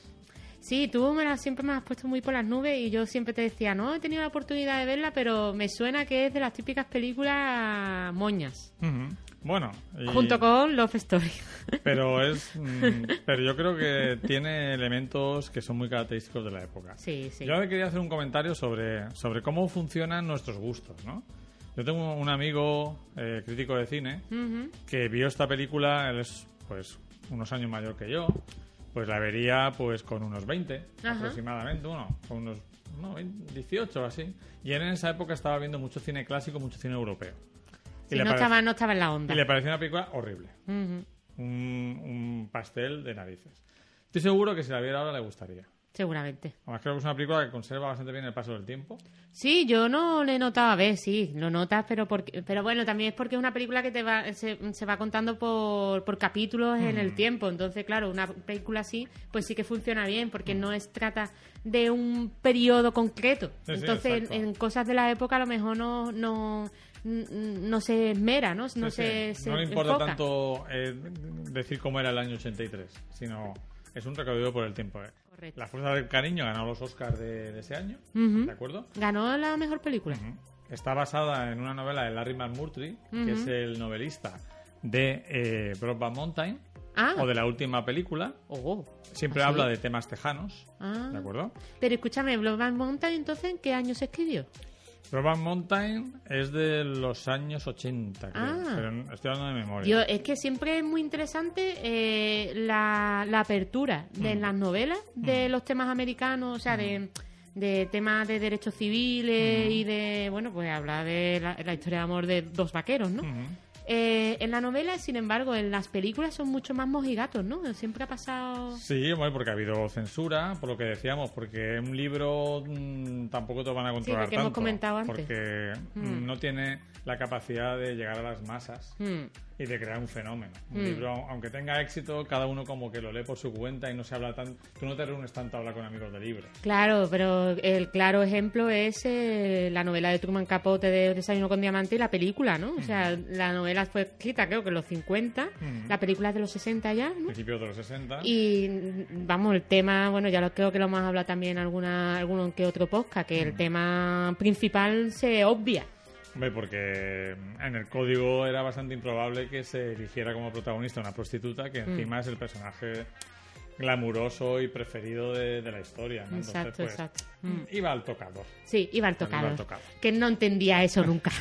Sí, tú me la, siempre me has puesto muy por las nubes y yo siempre te decía, no he tenido la oportunidad de verla, pero me suena que es de las típicas películas moñas, Ujú. Bueno, y- junto con Love Story. *laughs* pero es, mm, pero yo creo que tiene elementos que son muy característicos de la época. Sí, sí. Yo quería hacer un comentario sobre, sobre cómo funcionan nuestros gustos, ¿no? Yo tengo un amigo eh, crítico de cine Ujú. que vio esta película, él es pues unos años mayor que yo, pues la vería pues con unos 20 Ajá. aproximadamente, uno, con unos no, 20, 18 o así. Y él en esa época estaba viendo mucho cine clásico, mucho cine europeo. Sí, no, estaba, no estaba en la onda. y le pareció una película horrible, un, un pastel de narices. Estoy seguro que si la viera ahora le gustaría. Seguramente. Además creo que es una película que conserva bastante bien el paso del tiempo. Sí, yo no le he notado, a ver, sí, lo notas, pero porque, pero bueno, también es porque es una película que te va, se, se va contando por, por capítulos en Mm. el tiempo, entonces claro, una película así, pues sí que funciona bien, porque no es trata de un periodo concreto, Mm. Sí, entonces en, en cosas de la época a lo mejor no, no, no se esmera, ¿no? No Sí, se, sí. se no le importa enfoca. tanto eh, decir cómo era el año 83, sino es un recorrido por el tiempo. eh. Correcto. La Fuerza del Cariño ganó los Oscars de, de ese año. ¿de acuerdo? Ganó la mejor película. Está basada en una novela de Larry McMurtry, Ujú. que es el novelista de eh, Mountain, Ah, o de la última película. oh, Siempre ¿Ah, habla de temas tejanos, Ah. ¿de acuerdo? Pero escúchame, Blood Mountain, entonces, ¿en qué año se escribió? Brokeback Mountain es de los años 80, creo, Ah. pero estoy hablando de memoria. Yo, es que siempre es muy interesante eh, la, la apertura de Mm. las novelas de los temas americanos, o sea, de, de temas de derechos civiles Mm. y de, bueno, pues hablar de la, la historia de amor de dos vaqueros, ¿no? Eh, en la novela, sin embargo, en las películas son mucho más mojigatos, ¿no? Siempre ha pasado... Sí, bueno, porque ha habido censura, por lo que decíamos, porque un libro mm, tampoco te van a controlar porque hemos tanto, comentado antes. Porque mm, no tiene la capacidad de llegar a las masas Hmm. Y de crear un fenómeno. Un Mm. libro, aunque tenga éxito, cada uno como que lo lee por su cuenta y no se habla tan... Tú no te reúnes tanto a hablar con amigos de libros. Claro, pero el claro ejemplo es eh, la novela de Truman Capote de Desayuno con Diamante y la película, ¿no? O sea, la novela fue escrita creo que en los 50, Ujú. la película es de los 60 ya, ¿no? Principios de los 60. Y vamos, el tema, bueno, ya lo creo que lo hemos hablado también en alguna, alguno que otro podcast, que el tema principal se obvia. Hombre, porque en el código era bastante improbable que se eligiera como protagonista una prostituta que Mm. encima es el personaje glamuroso y preferido de, de la historia. ¿no? Entonces, Exacto, pues, exacto. Mm. Iba al tocador. Sí, iba al Iba tocado. al tocado. Que no entendía eso *laughs* nunca.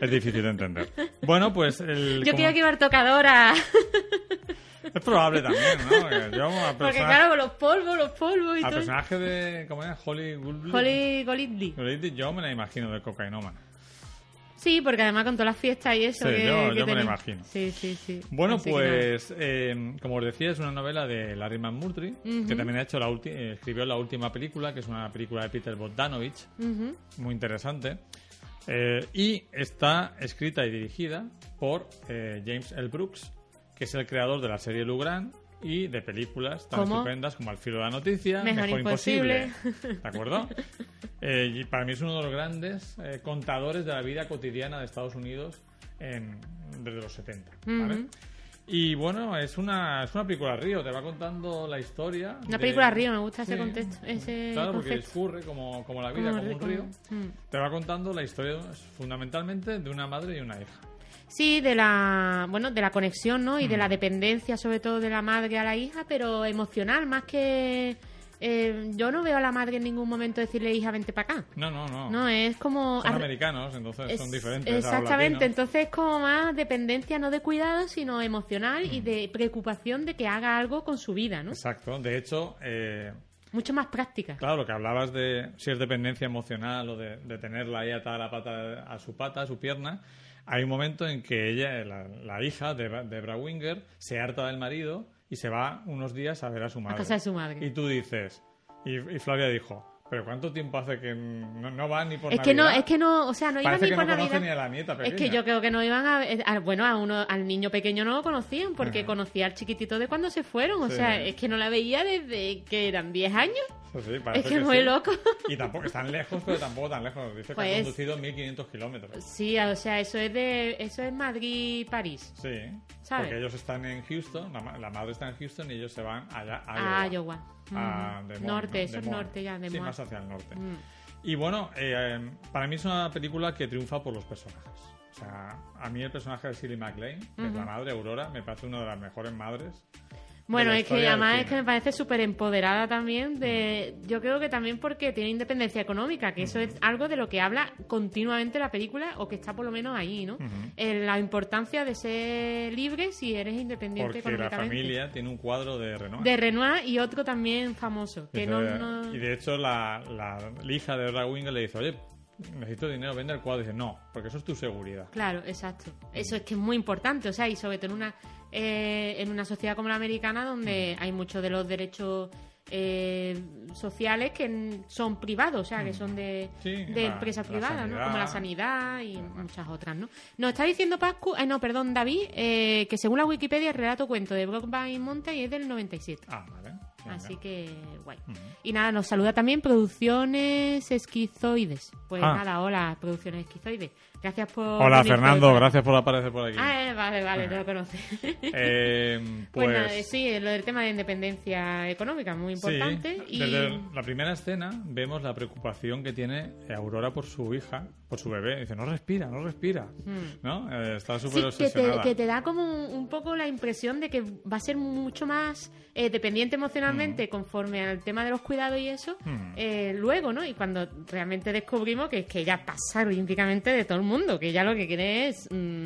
Es difícil de entender. Bueno, pues el, Yo como- quiero que iba al tocadora. *laughs* es probable también, ¿no? *laughs* Yo a Porque claro, con los polvos, los polvos y al todo. personaje de ¿cómo era? Holly Goldblum. Holly. Golightly, yo me la imagino de cocainómana. Sí, porque además con todas las fiestas y eso Sí, que, yo- que yo me lo imagino. Sí, sí, sí. Bueno, Así pues, eh, como os decía, es una novela de Larry McMurtry, que también ha hecho la eh, escribió la última película, que es una película de Peter Bogdanovich, muy interesante. Eh, y está escrita y dirigida por eh, James L. Brooks, que es el creador de la serie Lugran y de películas tan estupendas como Al filo de la noticia, Mejor, imposible. *laughs* ¿De acuerdo? Eh, y para mí es uno de los grandes contadores de la vida cotidiana de Estados Unidos en, desde los 70. ¿vale? Y bueno, es una, es una película río, te va contando la historia. Una película río, me gusta ese contexto. Ese claro, porque discurre como, como la vida, como, un río. Mm. Te va contando la historia fundamentalmente de una madre y una hija. Sí, de la, bueno, de la conexión, ¿no? Y de la mm. dependencia, sobre todo de la madre a la hija, pero emocional, más que eh, yo no veo a la madre en ningún momento decirle, hija, vente para acá. No, no, no. No, es como... Son americanos, entonces son diferentes. Exactamente, entonces es como más dependencia no de cuidado, sino emocional y de preocupación de que haga algo con su vida, ¿no? Exacto, de hecho... Eh... Mucho más práctica. Claro, lo que hablabas de si es dependencia emocional o de, tenerla ahí atada la pata a su pata, a su pierna, hay un momento en que ella, la, hija de, de Brawinger, se harta del marido y se va unos días a ver a su madre. A casa de su madre. Y tú dices, y, Flavia dijo, pero ¿cuánto tiempo hace que no, va ni por es Navidad? Que no, es que no, o sea, no iban ni que por no Navidad. Ni a la nieta pequeña. Es que yo creo que no iban a, bueno, a uno, al niño pequeño no lo conocían porque conocía al chiquitito de cuando se fueron, o sea, es que no la veía desde que eran 10 años. Es que, es muy loco. Y tampoco están lejos, pero tampoco tan lejos. Dice que ha pues conducido 1500 kilómetros. Sí, o sea, eso es de eso es Madrid-París. Sí. ¿sabes? Porque ellos están en Houston, la, madre está en Houston y ellos se van allá a Iowa. A mm. norte, eso es norte ya, de Sí, más hacia el norte. Mm. Y bueno, eh, para mí es una película que triunfa por los personajes. O sea, a mí el personaje de Silly McLean, que es la madre Aurora, me parece una de las mejores madres bueno, es que además es que me parece súper empoderada también de... Yo creo que también porque tiene independencia económica, que eso es algo de lo que habla continuamente la película o que está por lo menos ahí, ¿no? la importancia de ser libre si eres independiente porque la familia tiene un cuadro de Renoir. De Renoir y otro también famoso. Que no, Y de hecho la, la, hija de Rawingle le dice, oye, necesito dinero, vende el cuadro. Y dice, no, porque eso es tu seguridad. Claro, exacto. Eso es que es muy importante, o sea, y sobre todo en una eh, en una sociedad como la americana donde hay muchos de los derechos eh, sociales que son privados, o sea, que son de, de empresas privadas, ¿no? Como la sanidad y muchas otras, ¿no? Nos está diciendo Pascu, eh, no, perdón, David, eh, que según la Wikipedia el relato cuento de Brockback Mountain es del 97. Ah, vale. Así que guay. Y nada, nos saluda también Producciones Esquizoides. Pues ah. nada, hola, Producciones Esquizoides. Gracias por. Hola Fernando, gracias por aparecer por aquí. Ah, eh, vale, vale, te lo conoces. Eh, *laughs* pues, pues sí, lo del tema de independencia económica, muy importante. y... Desde la primera escena vemos la preocupación que tiene Aurora por su hija, por su bebé. Dice, no respira, no respira. Hmm. ¿No? Eh, está súper obsesionada. Que te, da como un, poco la impresión de que va a ser mucho más dependiente emocionalmente hmm. conforme al tema de los cuidados y eso, hmm. luego, ¿no? Y cuando realmente descubrimos que es que ella pasa olímpicamente de todo el mundo, que ya lo que quiere es, mm,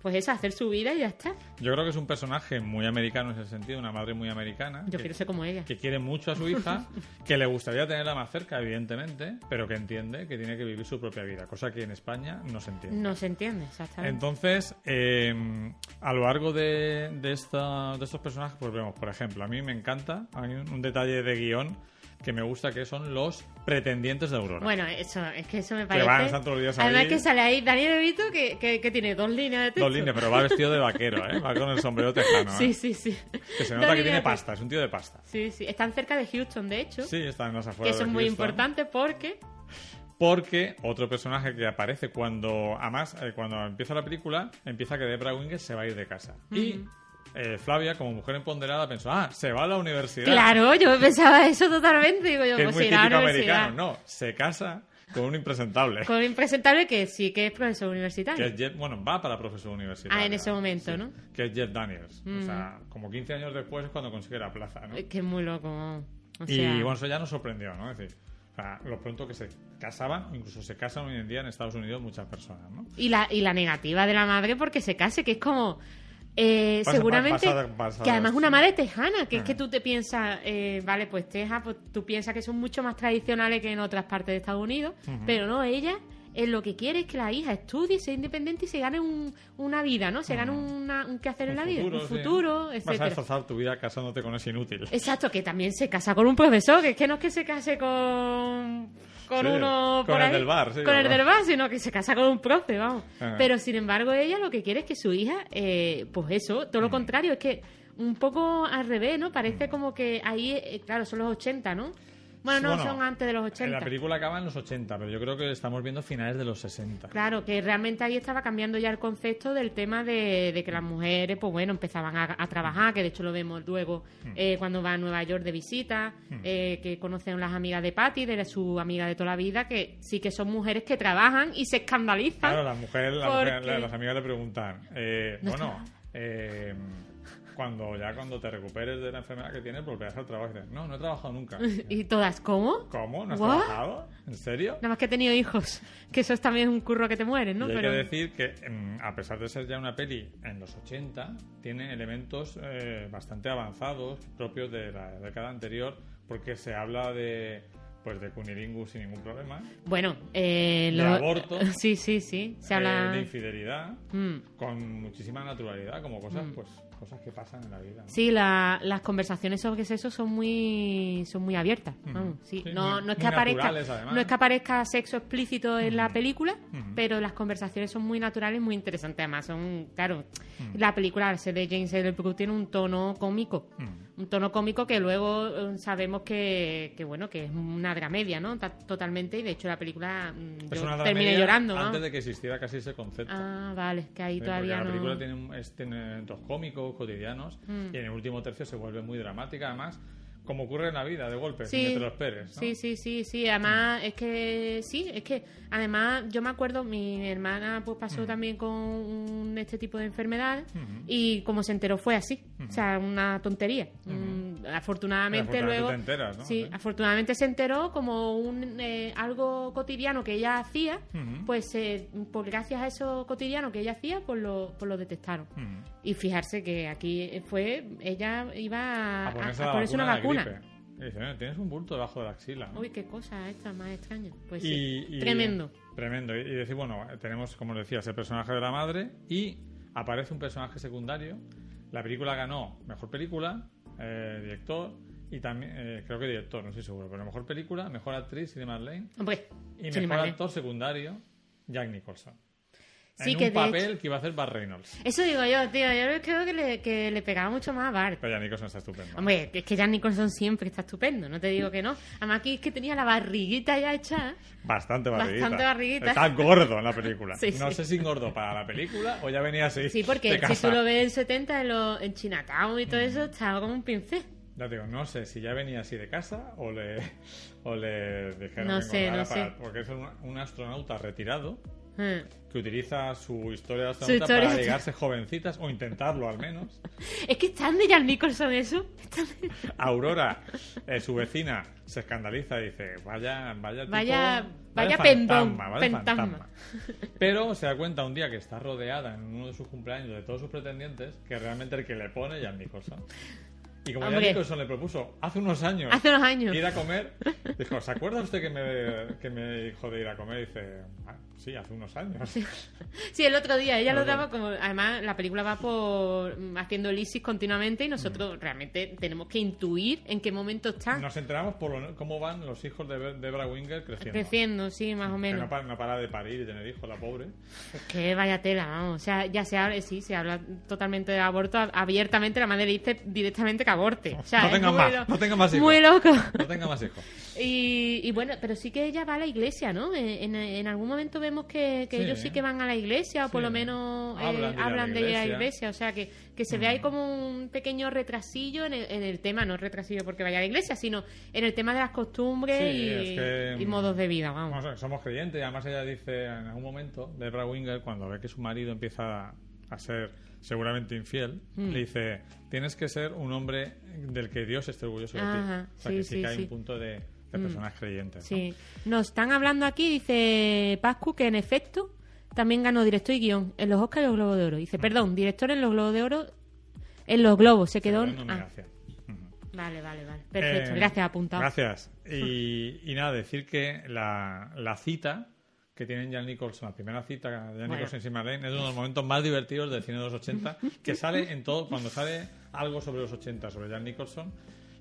pues es hacer su vida y ya está. Yo creo que es un personaje muy americano en ese sentido, una madre muy americana. Yo quiero ser como ella. Que quiere mucho a su hija, *laughs* que le gustaría tenerla más cerca, evidentemente, pero que entiende que tiene que vivir su propia vida, cosa que en España no se entiende. No se entiende, exactamente. Entonces, em, a lo largo de, de, esta, de estos personajes, pues vemos, por ejemplo, a mí me encanta, hay un detalle de guion que me gusta que son los pretendientes de Aurora. Bueno, eso, es que eso me parece. Que van, están todos los días Además que sale ahí Daniel Evito que, que, tiene dos líneas de texto. Dos líneas, pero va vestido de vaquero, ¿eh? Va con el sombrero tejano. ¿eh? Sí, sí, sí. Que se nota que tiene pasta, es un tío de pasta. Sí, sí. Están cerca de Houston, de hecho. Sí, están en las afueras. Que eso es muy importante porque. Porque otro personaje que aparece cuando, además, eh, cuando empieza la película, empieza que Debra Winger se va a ir de casa. Y eh, Flavia, como mujer empoderada, pensó, ah, se va a la universidad. Claro, yo pensaba eso totalmente. Digo yo, que es pues muy típico americano. No, se casa con un impresentable. Con un impresentable que sí que es profesor universitario. Que es Jeff, bueno, va para profesor universitario. Ah, en ese momento, ¿no? Que es Jeff Daniels. O sea, mm. como 15 años después es cuando consigue la plaza, ¿no? Que es muy loco. Y bueno, eso ya nos sorprendió, ¿no? Es decir, o sea, lo pronto que se casaban, incluso se casan hoy en día en Estados Unidos muchas personas, ¿no? Y la, y la negativa de la madre porque se case, que es como eh, seguramente que además una madre tejana, que es que tú te piensas, eh, vale, pues Teja, pues tú piensas que son mucho más tradicionales que en otras partes de Estados Unidos, pero no, ella es lo que quiere es que la hija estudie, sea independiente y se gane una vida, ¿no? Se gane una, un qué hacer en la vida, un futuro, etc. Vas a destrozar tu vida casándote con ese inútil. Exacto, que también se casa con un profesor, que es que no es que se case con con uno con por el ahí, del bar, sí, con el bar, sino que se casa con un profe, vamos. Ajá. Pero sin embargo ella lo que quiere es que su hija, eh, pues eso, todo Mm. lo contrario, es que un poco al revés, ¿no? Parece como que ahí, eh, claro, son los 80, ¿no? Bueno, no, Bueno, son antes de los 80. La película acaba en los 80, pero yo creo que estamos viendo finales de los 60. Claro, que realmente ahí estaba cambiando ya el concepto del tema de, de que las mujeres, pues bueno, empezaban a, a trabajar, que de hecho lo vemos luego Mm. eh, cuando va a Nueva York de visita, eh, que conocen las amigas de Patty, de su amiga de toda la vida, que sí que son mujeres que trabajan y se escandalizan. Claro, las mujeres, la Porque- mujer- la- las amigas le preguntan, eh, No bueno, eh, cuando ya cuando te recuperes de la enfermedad que tienes, volverás al trabajo. Y dices, no, no he trabajado nunca. *laughs* Y todas, ¿cómo? ¿Cómo? ¿No has ¿What? trabajado? ¿En serio? Nada más que he tenido hijos, que eso es también un curro que te mueres, ¿no? Y hay Pero que decir que, mm, a pesar de ser ya una peli en los 80, tiene elementos eh, bastante avanzados, propios de la década anterior, porque se habla de pues de cunilingus sin ningún problema, bueno, eh, de lo- aborto, *laughs* Sí, sí, sí. Se eh, habla. de infidelidad, Mm. con muchísima naturalidad, como cosas, pues, cosas que pasan en la vida. ¿no? Sí, la- las conversaciones sobre sexo son muy son muy abiertas. vamos, sí. Sí, no, muy- no es que aparezca no es que aparezca sexo explícito en la película, pero las conversaciones son muy naturales, muy interesantes. Además, son claro, la película de James L. Brooke tiene un tono cómico. Un tono cómico que luego eh, sabemos que, que bueno que es una dramedia, ¿no? Ta- Totalmente y de hecho la película mm, yo terminé llorando. antes de que existiera casi ese concepto. Ah, vale, que ahí Sí, porque todavía la película tiene, es- tiene elementos cómicos, cotidianos, Mm. y en el último tercio se vuelve muy dramática, además, como ocurre en la vida, de golpe, Sí. sin que te lo esperes. ¿no? Sí, sí, sí, sí. Además, es que sí, es que además yo me acuerdo, mi hermana pues pasó también con un- este tipo de enfermedad Mm. Y como se enteró fue así. O sea, una tontería. Mm, afortunadamente Afortunadamente luego... te enteras, ¿no? Sí, Sí. afortunadamente se enteró como un eh, algo cotidiano que ella hacía, pues eh, por gracias a eso cotidiano que ella hacía, pues lo, pues lo detectaron. Y fijarse que aquí fue, ella iba a, A ponerse, a una vacuna. Dice, "Eh, tienes un bulto debajo de la axila. ¿no? Uy, qué cosa esta más extraña. Pues Y- sí, y- tremendo. Tremendo. Y, decir, bueno, tenemos, como decías, el personaje de la madre y aparece un personaje secundario. La película ganó mejor película, eh, director y también, eh, creo que director, no estoy seguro, pero mejor película, mejor actriz, Cinema Lane Hombre, y mejor ¿eh? actor secundario, Jack Nicholson. Sí, en que un papel que iba a hacer Bart Reynolds. Eso digo yo, tío. Yo creo que le, que le pegaba mucho más a Bart. Pero Jack Nicholson está estupendo. Hombre, es que Jan Nicholson siempre está estupendo, no te digo que no. Además, aquí es que tenía la barriguita ya hecha. Bastante barriguita. Bastante barriguita. Está gordo en la película. *laughs* Sí, no sí. sé si gordo para la película o ya venía así. Sí, porque si tú lo ves en 70 en, lo, en Chinatown y Mm. todo eso, estaba como un pincel. Te digo, no sé si ya venía así de casa o le, o le dijeron No que sé, no para- sé. porque es un, un astronauta retirado Eh. que utiliza su historia de historia. para ligarse jovencitas o intentarlo al menos. *laughs* Es que están de Jan Nicholson eso. De- *laughs* Aurora, eh, su vecina, se escandaliza y dice, vaya, vaya tipo, Vaya- vaya fantasma, vaya fantasma". *laughs* Pero se da cuenta un día que está rodeada en uno de sus cumpleaños de todos sus pretendientes que realmente el que le pone es Jan Nicholson. Y como Hombre. Nicholson le propuso hace unos años Hace unos años. ir a comer, *laughs* dijo, ¿se acuerda usted que me, que me dijo de ir a comer? Y dice, "Ah, sí, hace unos años. Sí, el otro día ella El lo daba como. Además, la película va por mm, haciendo lisis continuamente y nosotros Mm. realmente tenemos que intuir en qué momento están Nos enteramos por lo- cómo van los hijos de Debra Winger creciendo. creciendo, sí, más o Que menos. no para, no para de parir y tener hijos, la pobre. Es que vaya tela, vamos. O sea, ya se habla, sí, se habla totalmente de aborto ab- abiertamente. La madre dice directamente que aborte. O sea, No tengan más, lo- no tengan más hijos. Muy loco. No tenga más hijos. Y, y bueno, pero sí que ella va a la iglesia, ¿no? En, en- algún momento vemos que, que Sí. ellos sí que van a la iglesia, o por Sí. lo menos eh, Hablan de la hablan de ir a la iglesia. Mm. O sea, que, que se ve ahí como un pequeño retrasillo en el, en el tema, no retrasillo porque vaya a la iglesia, sino en el tema de las costumbres Sí, y, es que, y modos de vida, vamos. Somos creyentes y además ella dice en algún momento, Debra Winger, cuando ve que su marido empieza a ser seguramente infiel, Mm. le dice, tienes que ser un hombre del que Dios esté orgulloso de Ajá, ti. O sea, sí, que sí, sí, que hay sí. un punto de, de personas creyentes. ¿no? Sí. Nos están hablando aquí, dice Pascu, que en efecto también ganó director y guion en los Oscars y los Globos de Oro. Dice, perdón, director en los Globos de Oro, en los Globos, se quedó... En ah, vale, vale, vale. Perfecto, Eh, gracias, apuntado. Gracias. *laughs* Y, y nada, decir que la, la cita que tienen Jan Nicholson, la primera cita de Jan Bueno. Nicholson y Marlene, es uno de los momentos más divertidos del cine de los 80, que sale en todo, cuando sale algo sobre los 80, sobre Jan Nicholson,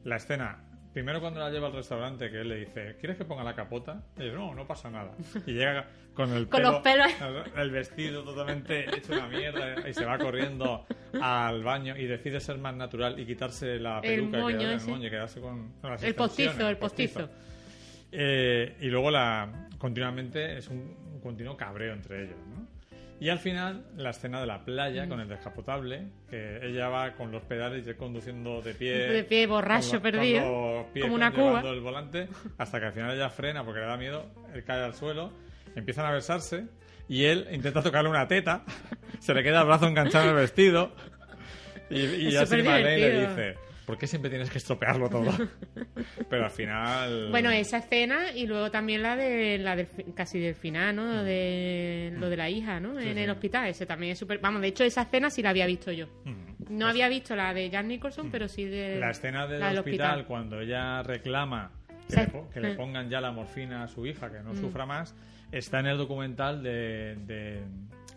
la escena primero cuando la lleva al restaurante, que él le dice, ¿quieres que ponga la capota? Y dice, no, no pasa nada. Y llega con el Con pelo, los pelos. el vestido totalmente hecho una mierda y se va corriendo al baño y decide ser más natural y quitarse la El peluca y moño quedar- el ese. moño y quedarse con, con las El postizo, extensiones, el postizo. Eh, y luego la continuamente es un, un continuo cabreo entre ellos, ¿no? Y al final, la escena de la playa Mm. con el descapotable, que ella va con los pedales y él conduciendo de pie. De pie, borracho, perdido, como una cuba. el volante, hasta que al final ella frena porque le da miedo, él cae al suelo, empiezan a besarse y él intenta tocarle una teta, *laughs* se le queda el brazo enganchado en el vestido y, y ya Cindy Marlene le dice, ¿por qué siempre tienes que estropearlo todo? *laughs* Pero al final... Bueno, esa escena y luego también la de la del, casi del final, ¿no? De lo de la hija, ¿no? Sí, en sí. el hospital, ese también es súper... Vamos, de hecho esa escena sí la había visto yo. Mm. No había visto la de Jack Nicholson, pero sí de La escena del, la hospital, cuando ella reclama que, Sí. le, po- que le Mm. pongan ya la morfina a su hija, que no sufra más, está en el documental de, de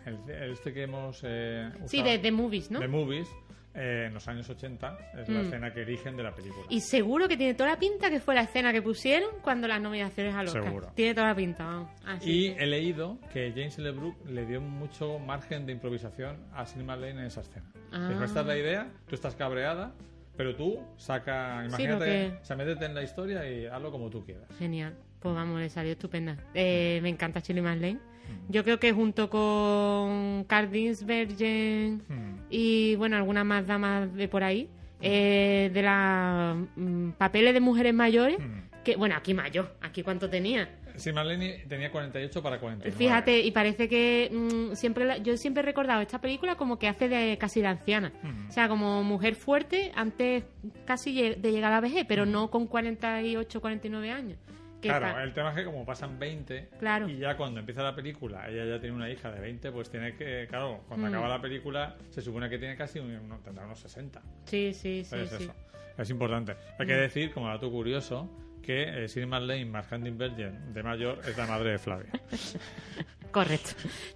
el- este que hemos eh, Sí, de, de movies, ¿no? de Movies eh, en los años 80 es la Mm. escena que eligen de la película. Y seguro que tiene toda la pinta que fue la escena que pusieron cuando las nominaciones al Oscar. Seguro. Tiene toda la pinta, vamos. Ah, Y sí. he leído que James LeBrook le dio mucho margen de improvisación a Cinema Lane en esa escena. Ah. Dijo, esta es la idea, tú estás cabreada, pero tú saca, Sí, imagínate, que- o sea, métete en la historia y hazlo como tú quieras. Genial. Pues vamos, le salió estupenda. Eh, me encanta Chili Marlene. Mm. Yo creo que junto con Cardins Virgin Hmm. y, bueno, algunas más damas de por ahí, eh, de los papeles de mujeres mayores, Mm. que, bueno, aquí mayor, aquí cuánto tenía. Sí, Marlene tenía 48 para 49. Fíjate, y parece que mm, siempre la- yo siempre he recordado esta película como que hace de casi de anciana. Mm. O sea, como mujer fuerte antes casi de llegar a la vejez, pero Mm. no con 48, 49 años. Claro, está- el tema es que como pasan 20 Claro. y ya cuando empieza la película ella ya tiene una hija de 20, pues tiene que, claro, cuando Mm. acaba la película se supone que tiene casi un, no, tendrá unos 60. Sí, sí, sí, es sí. eso. Es importante. Hay que decir, como dato curioso, que eh, Cindy Marlene Marchandin Virgin de mayor es la madre de Flavia. *laughs* Correcto.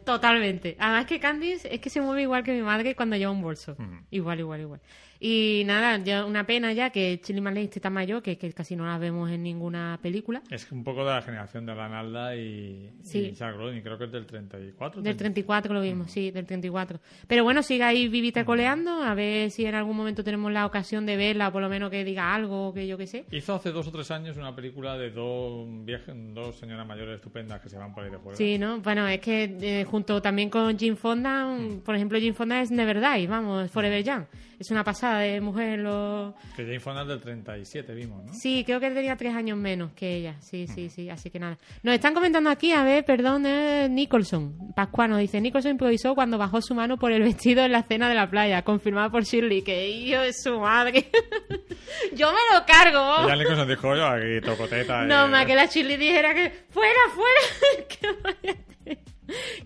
Totalmente. Además que Candice es que se mueve igual que mi madre cuando lleva un bolso. Ujú. Igual, igual, igual. Y nada, ya una pena ya que Chili Marlene esté tan mayor que, que casi no la vemos en ninguna película. es un poco de la generación de Alan Alda y, Sí. y creo que es del 34. Del 34 lo vimos, sí, del 34. Pero bueno, sigue ahí vivita coleando, a ver si en algún momento tenemos la ocasión de verla o por lo menos que diga algo, que yo qué sé. Hizo hace dos o tres años una película de dos, dos señoras mayores estupendas que se van por ahí de juego. Sí, ¿no? Bueno, es que eh, junto también con Jim Fonda, por ejemplo, Jim Fonda es Never Die, vamos, Forever Young. Es una pasada de mujer. Lo... Que Fonda es del 37, vimos, ¿no? Sí, creo que tenía tres años menos que ella. Sí, sí, sí. Así que nada. Nos están comentando aquí, a ver, perdón, eh, Nicholson. Pascuano dice: Nicholson improvisó cuando bajó su mano por el vestido en la cena de la playa, confirmada por Shirley. Que hijo de su madre. *laughs* Yo me lo cargo. Y ya Nicholson dijo yo aquí toco teta. No, eh, más que la Shirley dijera que fuera, fuera. *laughs* que.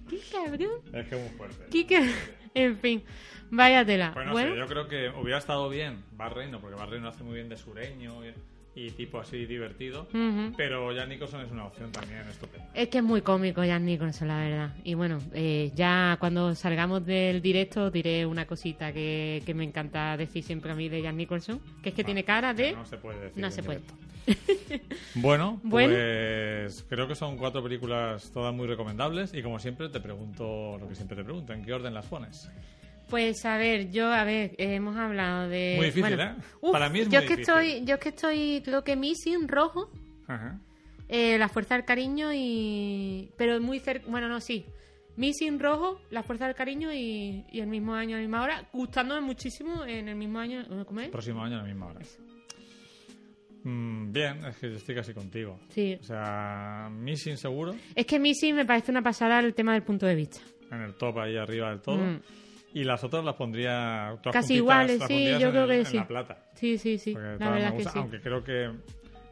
Qué cabrón. Es que es muy fuerte. Qué En fin, váyatela. Pues no bueno, sé, yo creo que hubiera estado bien Barreino, porque Barreino hace muy bien de sureño y, y tipo así divertido. Pero ya Nicholson es una opción también estupenda. Es que es muy cómico Jan Nicholson, la verdad. Y bueno, eh, ya cuando salgamos del directo diré una cosita que, que me encanta decir siempre a mí de Jan Nicholson, que es que tiene cara de... No se puede decir. No se puede. *laughs* Bueno, Bueno. pues creo que son cuatro películas todas muy recomendables y como siempre te pregunto lo que siempre te pregunto, ¿en qué orden las pones? Pues a ver, yo, a ver, hemos hablado de... Muy difícil, bueno, ¿eh? uf, Para mí es yo muy es que difícil. estoy, Yo es que estoy, creo que Missing, rojo, Ajá. eh, La Fuerza del Cariño y... Pero muy cerca... Bueno, no, sí. Missing, rojo, La Fuerza del Cariño y, y el mismo año, a la misma hora, gustándome muchísimo en el mismo año... ¿Cómo es? Próximo año a la misma hora. Mm, bien, es que yo estoy casi contigo. Sí. O sea, Missing seguro, Es que Missing me parece una pasada el tema del punto de vista. en el top ahí arriba del todo. Mm. Y las otras las pondría todas Casi iguales, sí, yo creo el- que en sí. la plata. Sí, sí, sí. Porque La que. Aunque creo que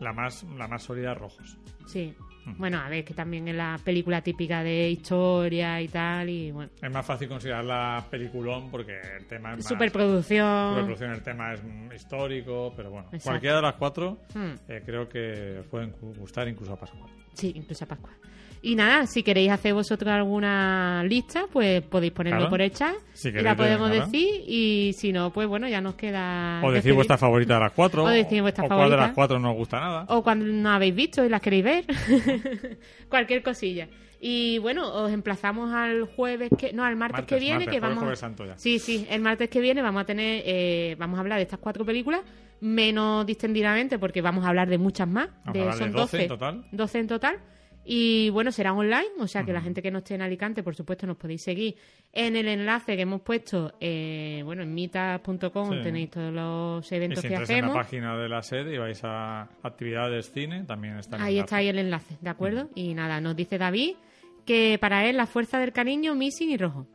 la más, la más sólida es rojos. Sí. Bueno, a ver, que también es la película típica de historia y tal, y bueno. Es más fácil considerarla peliculón porque el tema es más... Superproducción. superproducción, el tema es histórico, pero bueno. Exacto. Cualquiera de las cuatro Hmm. eh, creo que pueden gu- gustar incluso a Pascual. Sí, incluso a Pascua. Y nada, si queréis hacer vosotros alguna lista, pues podéis ponerlo Claro. por el chat Si y la podemos claro. decir. Y si no, pues bueno, ya nos queda. O decir vuestra favorita de las cuatro. O decir vuestra o cuál de las cuatro no os gusta nada. O cuando no habéis visto y las queréis ver. *laughs* Cualquier cosilla. Y bueno, os emplazamos al jueves que no al martes, Martes, que viene martes, que vamos jueves santo ya. Sí, sí, el martes que viene vamos a tener eh, vamos a hablar de estas cuatro películas menos distendidamente porque vamos a hablar de muchas más, de, son 12 en 12 total. 12 en total. Y bueno, será online, o sea que la gente que no esté en Alicante, por supuesto, nos podéis seguir en el enlace que hemos puesto, eh, bueno, en mita.com Sí. tenéis todos los Y eventos si que entráis en la hacemos. página de la sede y vais a actividades cine, también está el Ahí enlace. está ahí el enlace, ¿de acuerdo? Y nada, nos dice David que para él la fuerza del cariño, Missing y Rojo.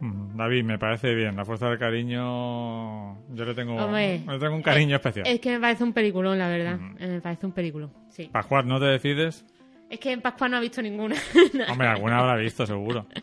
David, me parece bien. La fuerza del cariño. Yo le tengo, Hombre, le tengo un cariño especial. Es que me parece un peliculón, la verdad. Me parece un peliculón, sí. Pascual, ¿no te decides? Es que en Pascua no ha visto ninguna. *laughs* Hombre, alguna habrá visto, seguro. *laughs*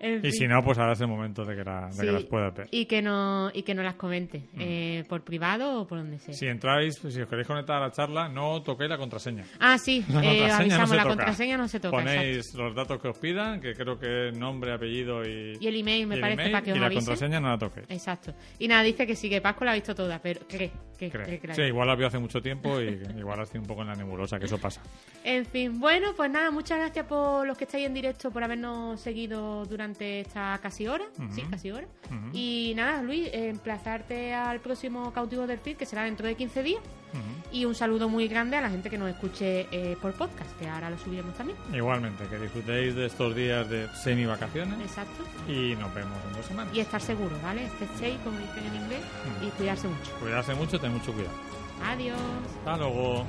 En Y si no, pues ahora es el momento de que, la- de Sí, que las puedas ver. Y que, no, y que nos las comente, eh, por privado o por donde sea. Si entráis, si os queréis conectar a la charla, no toquéis la contraseña. Ah, sí, La eh, contraseña no avisamos, la toca. contraseña no se toca. Ponéis exacto. los datos que os pidan, que creo que es nombre, apellido y, Y el email, me y el parece, email, para que y os la avisen. contraseña no la toquéis. Exacto. Y nada, dice que sí, que Pascua la ha visto toda, pero cree, que, Creo. cree que la ha Sí, igual la vio hace mucho tiempo y *laughs* igual estoy un poco en la nebulosa, que eso pasa. En fin, bueno, pues nada, muchas gracias por los que estáis en directo, por habernos seguido durante esta casi hora. Sí, casi hora. Y nada, Luis, emplazarte al próximo Cautivo del Feed, que será dentro de 15 días. Y un saludo muy grande a la gente que nos escuche eh, por podcast, que ahora lo subiremos también. Igualmente, que disfrutéis de estos días de semi-vacaciones Exacto. y nos vemos en dos semanas. Y estar seguro, ¿vale? Stay safe, como dicen en inglés, y cuidarse mucho. Cuidarse mucho, ten mucho cuidado. Adiós. Hasta luego.